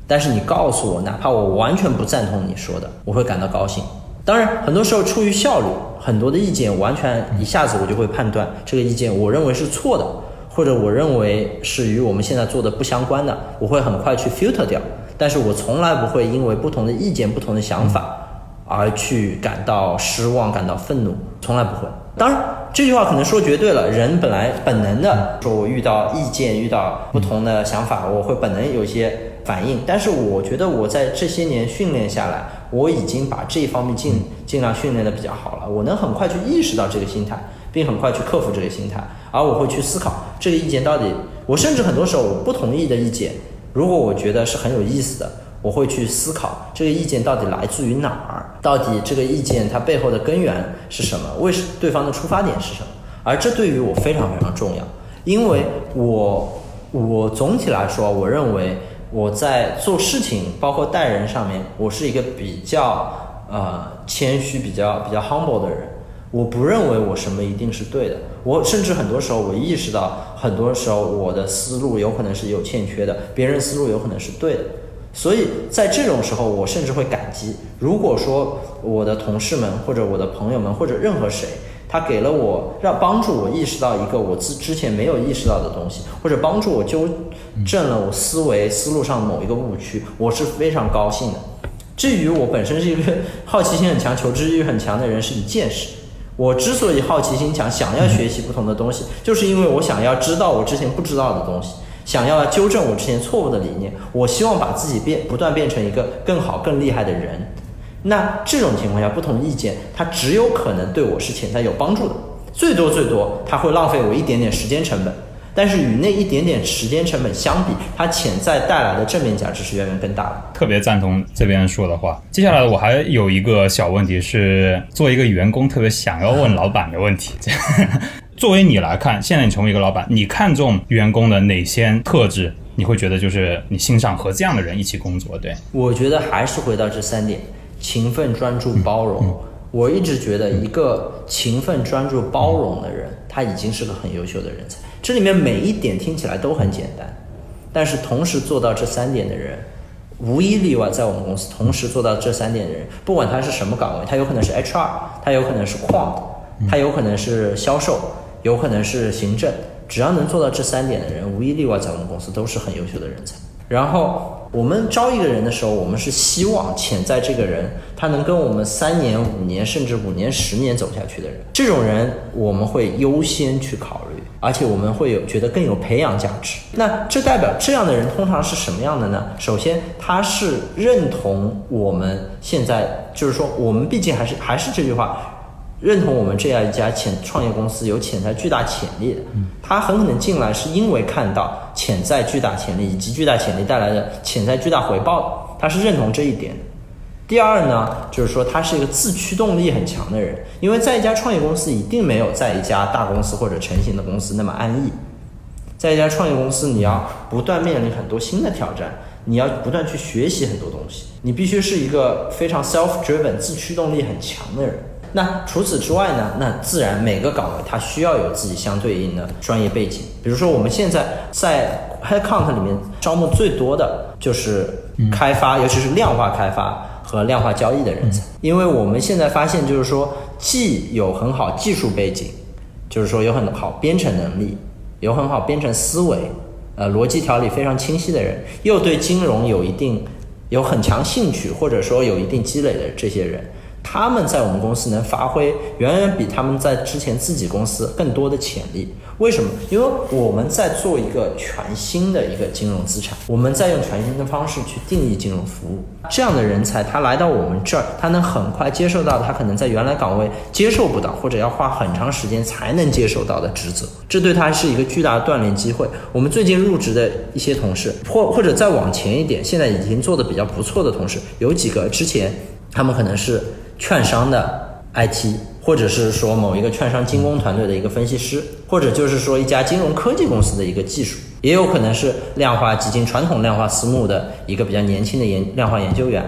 但是你告诉我，哪怕我完全不赞同你说的，我会感到高兴。当然，很多时候出于效率，很多的意见完全一下子我就会判断这个意见我认为是错的，或者我认为是与我们现在做的不相关的，我会很快去 filter 掉。但是我从来不会因为不同的意见、不同的想法而去感到失望、感到愤怒，从来不会。当然，这句话可能说绝对了，人本来本能的说，我遇到意见、遇到不同的想法，我会本能有一些反应。但是我觉得我在这些年训练下来，我已经把这一方面尽尽量训练的比较好了。我能很快去意识到这个心态，并很快去克服这个心态，而我会去思考这个意见到底，我甚至很多时候我不同意的意见。如果我觉得是很有意思的，我会去思考这个意见到底来自于哪儿，到底这个意见它背后的根源是什么，为什对方的出发点是什么？而这对于我非常非常重要，因为我我总体来说，我认为我在做事情，包括待人上面，我是一个比较呃谦虚、比较比较 humble 的人。我不认为我什么一定是对的，我甚至很多时候我意识到，很多时候我的思路有可能是有欠缺的，别人思路有可能是对的，所以在这种时候，我甚至会感激。如果说我的同事们或者我的朋友们或者任何谁，他给了我让帮助我意识到一个我之之前没有意识到的东西，或者帮助我纠正了我思维思路上某一个误区，我是非常高兴的。至于我本身是一个好奇心很强、求知欲很强的人，是一件事。我之所以好奇心强，想要学习不同的东西，就是因为我想要知道我之前不知道的东西，想要纠正我之前错误的理念。我希望把自己变，不断变成一个更好、更厉害的人。那这种情况下，不同意见，它只有可能对我是潜在有帮助的，最多最多，它会浪费我一点点时间成本。但是与那一点点时间成本相比，它潜在带来的正面价值是远远更大的。特别赞同这边说的话。接下来我还有一个小问题是，作为一个员工，特别想要问老板的问题。*laughs* 作为你来看，现在你成为一个老板，你看重员工的哪些特质？你会觉得就是你欣赏和这样的人一起工作？对，我觉得还是回到这三点：勤奋、专注、包容。我一直觉得，一个勤奋、专注、包容的人，他已经是个很优秀的人才。这里面每一点听起来都很简单，但是同时做到这三点的人，无一例外，在我们公司同时做到这三点的人，不管他是什么岗位，他有可能是 HR，他有可能是 Quant，他有可能是销售，有可能是行政，只要能做到这三点的人，无一例外，在我们公司都是很优秀的人才。然后我们招一个人的时候，我们是希望潜在这个人他能跟我们三年、五年，甚至五年、十年走下去的人，这种人我们会优先去考虑，而且我们会有觉得更有培养价值。那这代表这样的人通常是什么样的呢？首先，他是认同我们现在，就是说，我们毕竟还是还是这句话。认同我们这样一家潜创业公司有潜在巨大潜力的，他很可能进来是因为看到潜在巨大潜力以及巨大潜力带来的潜在巨大回报，他是认同这一点的。第二呢，就是说他是一个自驱动力很强的人，因为在一家创业公司一定没有在一家大公司或者成型的公司那么安逸，在一家创业公司你要不断面临很多新的挑战，你要不断去学习很多东西，你必须是一个非常 self-driven 自驱动力很强的人。那除此之外呢？那自然每个岗位它需要有自己相对应的专业背景。比如说，我们现在在 Headcount 里面招募最多的就是开发，尤其是量化开发和量化交易的人才。因为我们现在发现，就是说，既有很好技术背景，就是说有很好编程能力，有很好编程思维，呃，逻辑条理非常清晰的人，又对金融有一定有很强兴趣，或者说有一定积累的这些人。他们在我们公司能发挥远远比他们在之前自己公司更多的潜力。为什么？因为我们在做一个全新的一个金融资产，我们在用全新的方式去定义金融服务。这样的人才，他来到我们这儿，他能很快接受到他可能在原来岗位接受不到，或者要花很长时间才能接受到的职责。这对他是一个巨大的锻炼机会。我们最近入职的一些同事，或或者再往前一点，现在已经做的比较不错的同事，有几个之前他们可能是券商的 IT。或者是说某一个券商精工团队的一个分析师，或者就是说一家金融科技公司的一个技术，也有可能是量化基金传统量化私募的一个比较年轻的研量化研究员。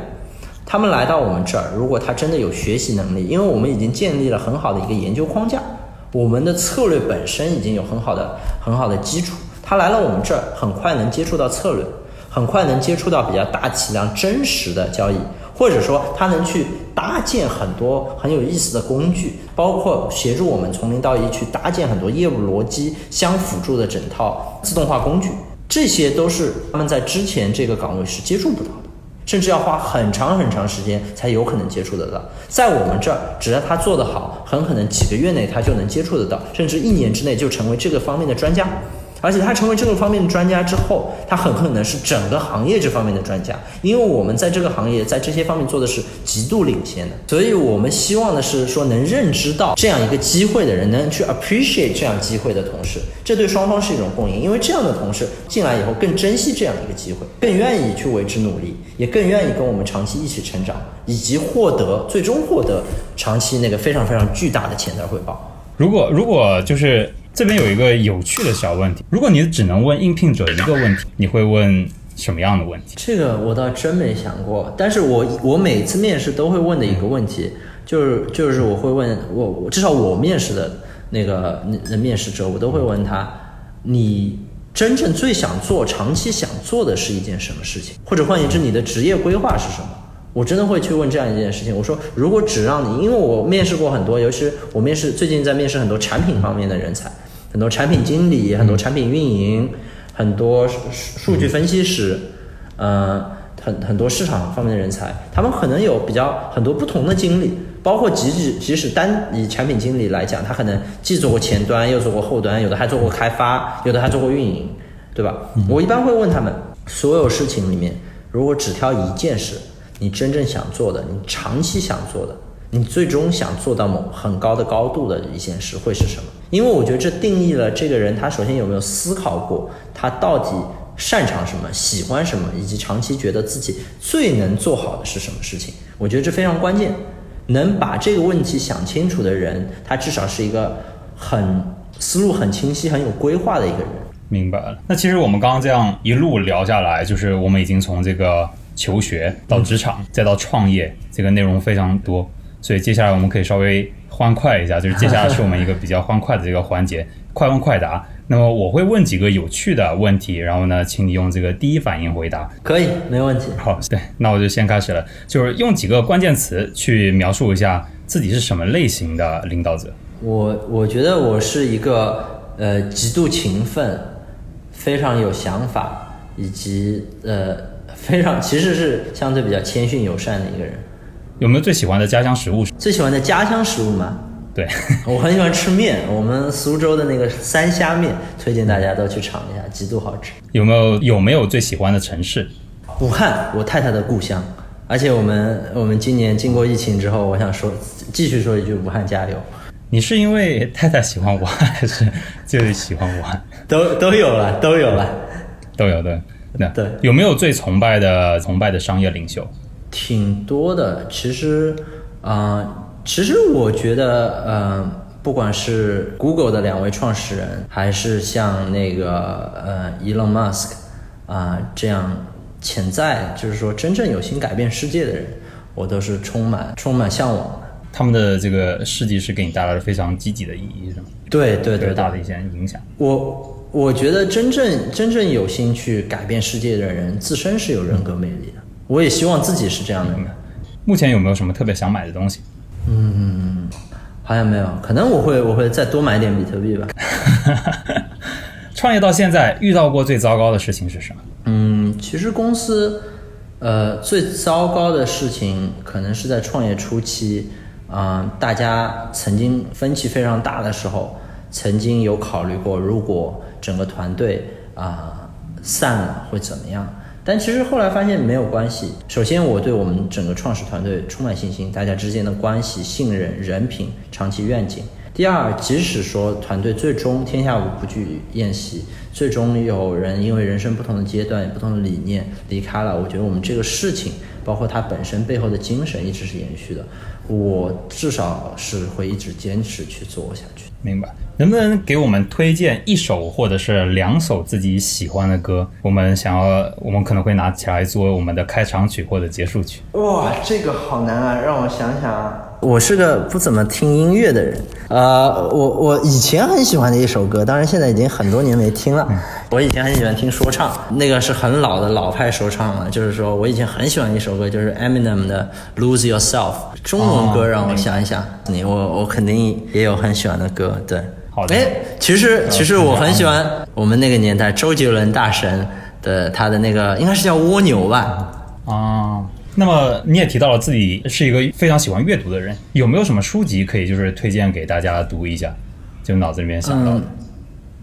他们来到我们这儿，如果他真的有学习能力，因为我们已经建立了很好的一个研究框架，我们的策略本身已经有很好的很好的基础。他来了我们这儿，很快能接触到策略，很快能接触到比较大体量真实的交易。或者说，他能去搭建很多很有意思的工具，包括协助我们从零到一去搭建很多业务逻辑相辅助的整套自动化工具，这些都是他们在之前这个岗位是接触不到的，甚至要花很长很长时间才有可能接触得到。在我们这儿，只要他做得好，很可能几个月内他就能接触得到，甚至一年之内就成为这个方面的专家。而且他成为这个方面的专家之后，他很可能是整个行业这方面的专家，因为我们在这个行业在这些方面做的是极度领先的，所以我们希望的是说能认知到这样一个机会的人，能去 appreciate 这样机会的同事，这对双方是一种共赢，因为这样的同事进来以后更珍惜这样一个机会，更愿意去为之努力，也更愿意跟我们长期一起成长，以及获得最终获得长期那个非常非常巨大的潜在回报。如果如果就是这边有一个有趣的小问题，如果你只能问应聘者一个问题，你会问什么样的问题？这个我倒真没想过，但是我我每次面试都会问的一个问题，就是就是我会问我至少我面试的那个那面试者，我都会问他，你真正最想做、长期想做的是一件什么事情？或者换言之，你的职业规划是什么？我真的会去问这样一件事情。我说，如果只让你，因为我面试过很多，尤其是我面试最近在面试很多产品方面的人才，很多产品经理，很多产品运营，很多数数据分析师，呃，很很多市场方面的人才，他们可能有比较很多不同的经历，包括即使即使单以产品经理来讲，他可能既做过前端，又做过后端，有的还做过开发，有的还做过运营，对吧？我一般会问他们，所有事情里面，如果只挑一件事。你真正想做的，你长期想做的，你最终想做到某很高的高度的一件事会是什么？因为我觉得这定义了这个人他首先有没有思考过，他到底擅长什么，喜欢什么，以及长期觉得自己最能做好的是什么事情。我觉得这非常关键。能把这个问题想清楚的人，他至少是一个很思路很清晰、很有规划的一个人。明白了。那其实我们刚刚这样一路聊下来，就是我们已经从这个。求学到职场，再到创业，这个内容非常多，所以接下来我们可以稍微欢快一下，*laughs* 就是接下来是我们一个比较欢快的这个环节，快问快答。那么我会问几个有趣的问题，然后呢，请你用这个第一反应回答。可以，没问题。好，对，那我就先开始了，就是用几个关键词去描述一下自己是什么类型的领导者。我我觉得我是一个呃极度勤奋，非常有想法，以及呃。非常，其实是相对比较谦逊友善的一个人。有没有最喜欢的家乡食物？最喜欢的家乡食物吗？对，*laughs* 我很喜欢吃面。我们苏州的那个三虾面，推荐大家都去尝一下，极度好吃。有没有有没有最喜欢的城市？武汉，我太太的故乡。而且我们我们今年经过疫情之后，我想说继续说一句武汉加油。你是因为太太喜欢武汉，还是就是喜欢武汉？*laughs* 都都有了，都有了，都有的。那对，有没有最崇拜的崇拜的商业领袖？挺多的，其实，啊，其实我觉得，呃，不管是 Google 的两位创始人，还是像那个呃 Elon Musk 啊这样潜在就是说真正有心改变世界的人，我都是充满充满向往的。他们的这个事迹是给你带来了非常积极的意义，是吗？对对对，大的一些影响。我。我觉得真正真正有心去改变世界的人，自身是有人格魅力的。我也希望自己是这样的人。目前有没有什么特别想买的东西？嗯，好像没有。可能我会我会再多买点比特币吧。*laughs* 创业到现在遇到过最糟糕的事情是什么？嗯，其实公司呃，最糟糕的事情可能是在创业初期，啊、大家曾经分歧非常大的时候，曾经有考虑过，如果整个团队啊、散了会怎么样？但其实后来发现没有关系。首先，我对我们整个创始团队充满信心，大家之间的关系、信任、人品、长期愿景。第二，即使说团队最终天下无不惧宴席，最终有人因为人生不同的阶段、不同的理念离开了，我觉得我们这个事情，包括它本身背后的精神，一直是延续的。我至少是会一直坚持去做下去。明白？能不能给我们推荐一首或者是两首自己喜欢的歌？我们想要，我们可能会拿起来作为我们的开场曲或者结束曲。哇，这个好难啊！让我想想啊。我是个不怎么听音乐的人，呃，我我以前很喜欢的一首歌，当然现在已经很多年没听了。我以前很喜欢听说唱，那个是很老的老派说唱了。就是说我以前很喜欢一首歌，就是 Eminem 的《Lose Yourself》。中文歌让我想一想，你我我肯定也有很喜欢的歌，对。好的哎，其实其实我很喜欢我们那个年代周杰伦大神的他的那个应该是叫蜗牛吧。啊，那么你也提到了自己是一个非常喜欢阅读的人，有没有什么书籍可以就是推荐给大家读一下？就脑子里面想到的。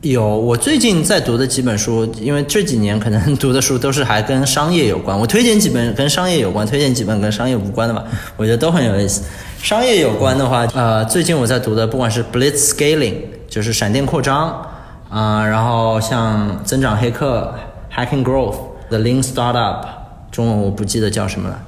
有，我最近在读的几本书，因为这几年可能读的书都是还跟商业有关，我推荐几本跟商业有关，推荐几本跟商业无关的吧，我觉得都很有意思。商业有关的话，呃，最近我在读的，不管是 Blitz Scaling，就是闪电扩张，啊、然后像增长黑客 Hacking Growth，The Lean Startup，中文我不记得叫什么了。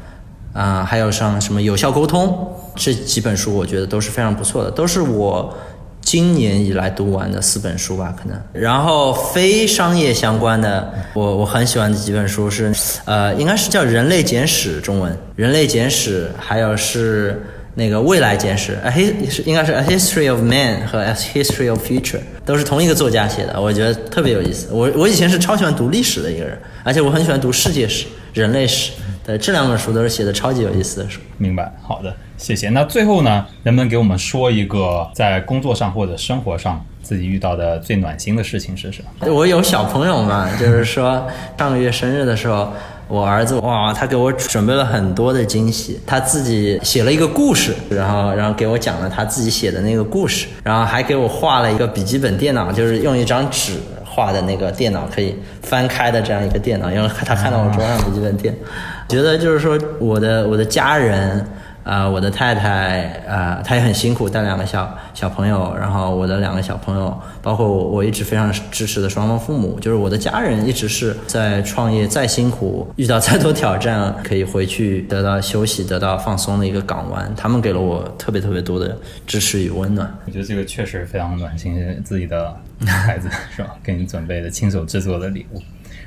啊、还有像什么有效沟通这几本书，我觉得都是非常不错的，都是我今年以来读完的四本书吧，可能。然后非商业相关的，我我很喜欢的几本书是，呃，应该是叫《人类简史》中文，《人类简史》，还有是那个《未来简史》，a his 是应该是《A History of Man》和《A History of Future》，都是同一个作家写的，我觉得特别有意思。我我以前是超喜欢读历史的一个人，而且我很喜欢读世界史、人类史。对，这两本书都是写的超级有意思的书。明白，好的，谢谢。那最后呢，能不能给我们说一个在工作上或者生活上自己遇到的最暖心的事情是什么？我有小朋友嘛，就是说上个月生日的时候，我儿子哇，他给我准备了很多的惊喜，他自己写了一个故事，然后然后给我讲了他自己写的那个故事，然后还给我画了一个笔记本电脑，就是用一张纸画的那个电脑可以翻开的这样一个电脑，因为他看到我桌上笔记本电脑，觉得就是说我的我的家人。啊、我的太太啊、她也很辛苦，带两个小小朋友，然后我的两个小朋友，包括我，我一直非常支持的双方父母，就是我的家人，一直是在创业再辛苦，遇到再多挑战，可以回去得到休息、得到放松的一个港湾。他们给了我特别特别多的支持与温暖。我觉得这个确实非常暖心，自己的孩子是吧？给你准备的亲手制作的礼物。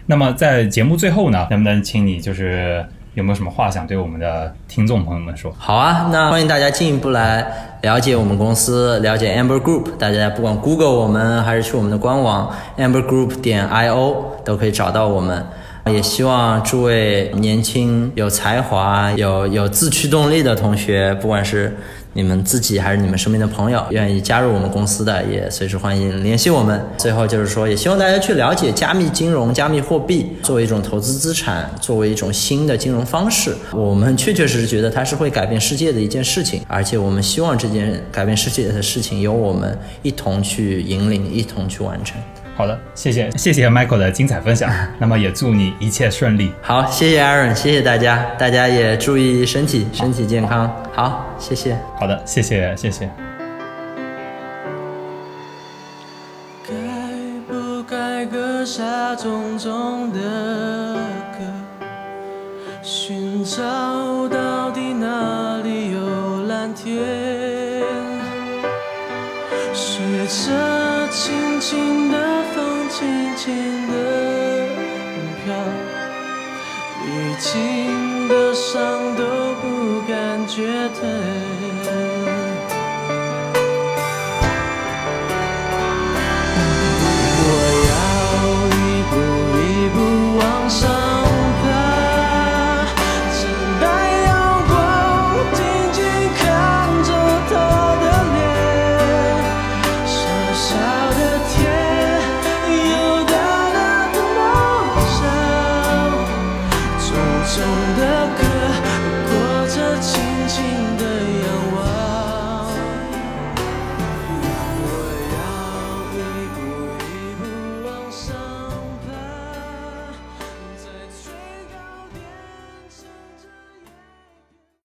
那么在节目最后呢，能不能请你就是有没有什么话想对我们的听众朋友们说？好啊，那欢迎大家进一步来了解我们公司，了解 Amber Group。大家不管 Google 我们，还是去我们的官网 Amber Group 点 io 都可以找到我们。也希望诸位年轻、有才华、有有自驱动力的同学，不管是你们自己还是你们身边的朋友，愿意加入我们公司的，也随时欢迎联系我们。最后就是说，也希望大家去了解加密金融、加密货币作为一种投资资产，作为一种新的金融方式，我们确确实实觉得它是会改变世界的一件事情，而且我们希望这件改变世界的事情由我们一同去引领，一同去完成。好的，谢谢谢谢 Michael 的精彩分享。*laughs* 那么也祝你一切顺利。好，谢谢 Aaron，谢谢大家，大家也注意身体，身体健康。好，谢谢。好的，谢谢谢谢。该不该割下重重的歌？寻找到底哪里有蓝天？学着轻轻的心的伤都不感觉疼。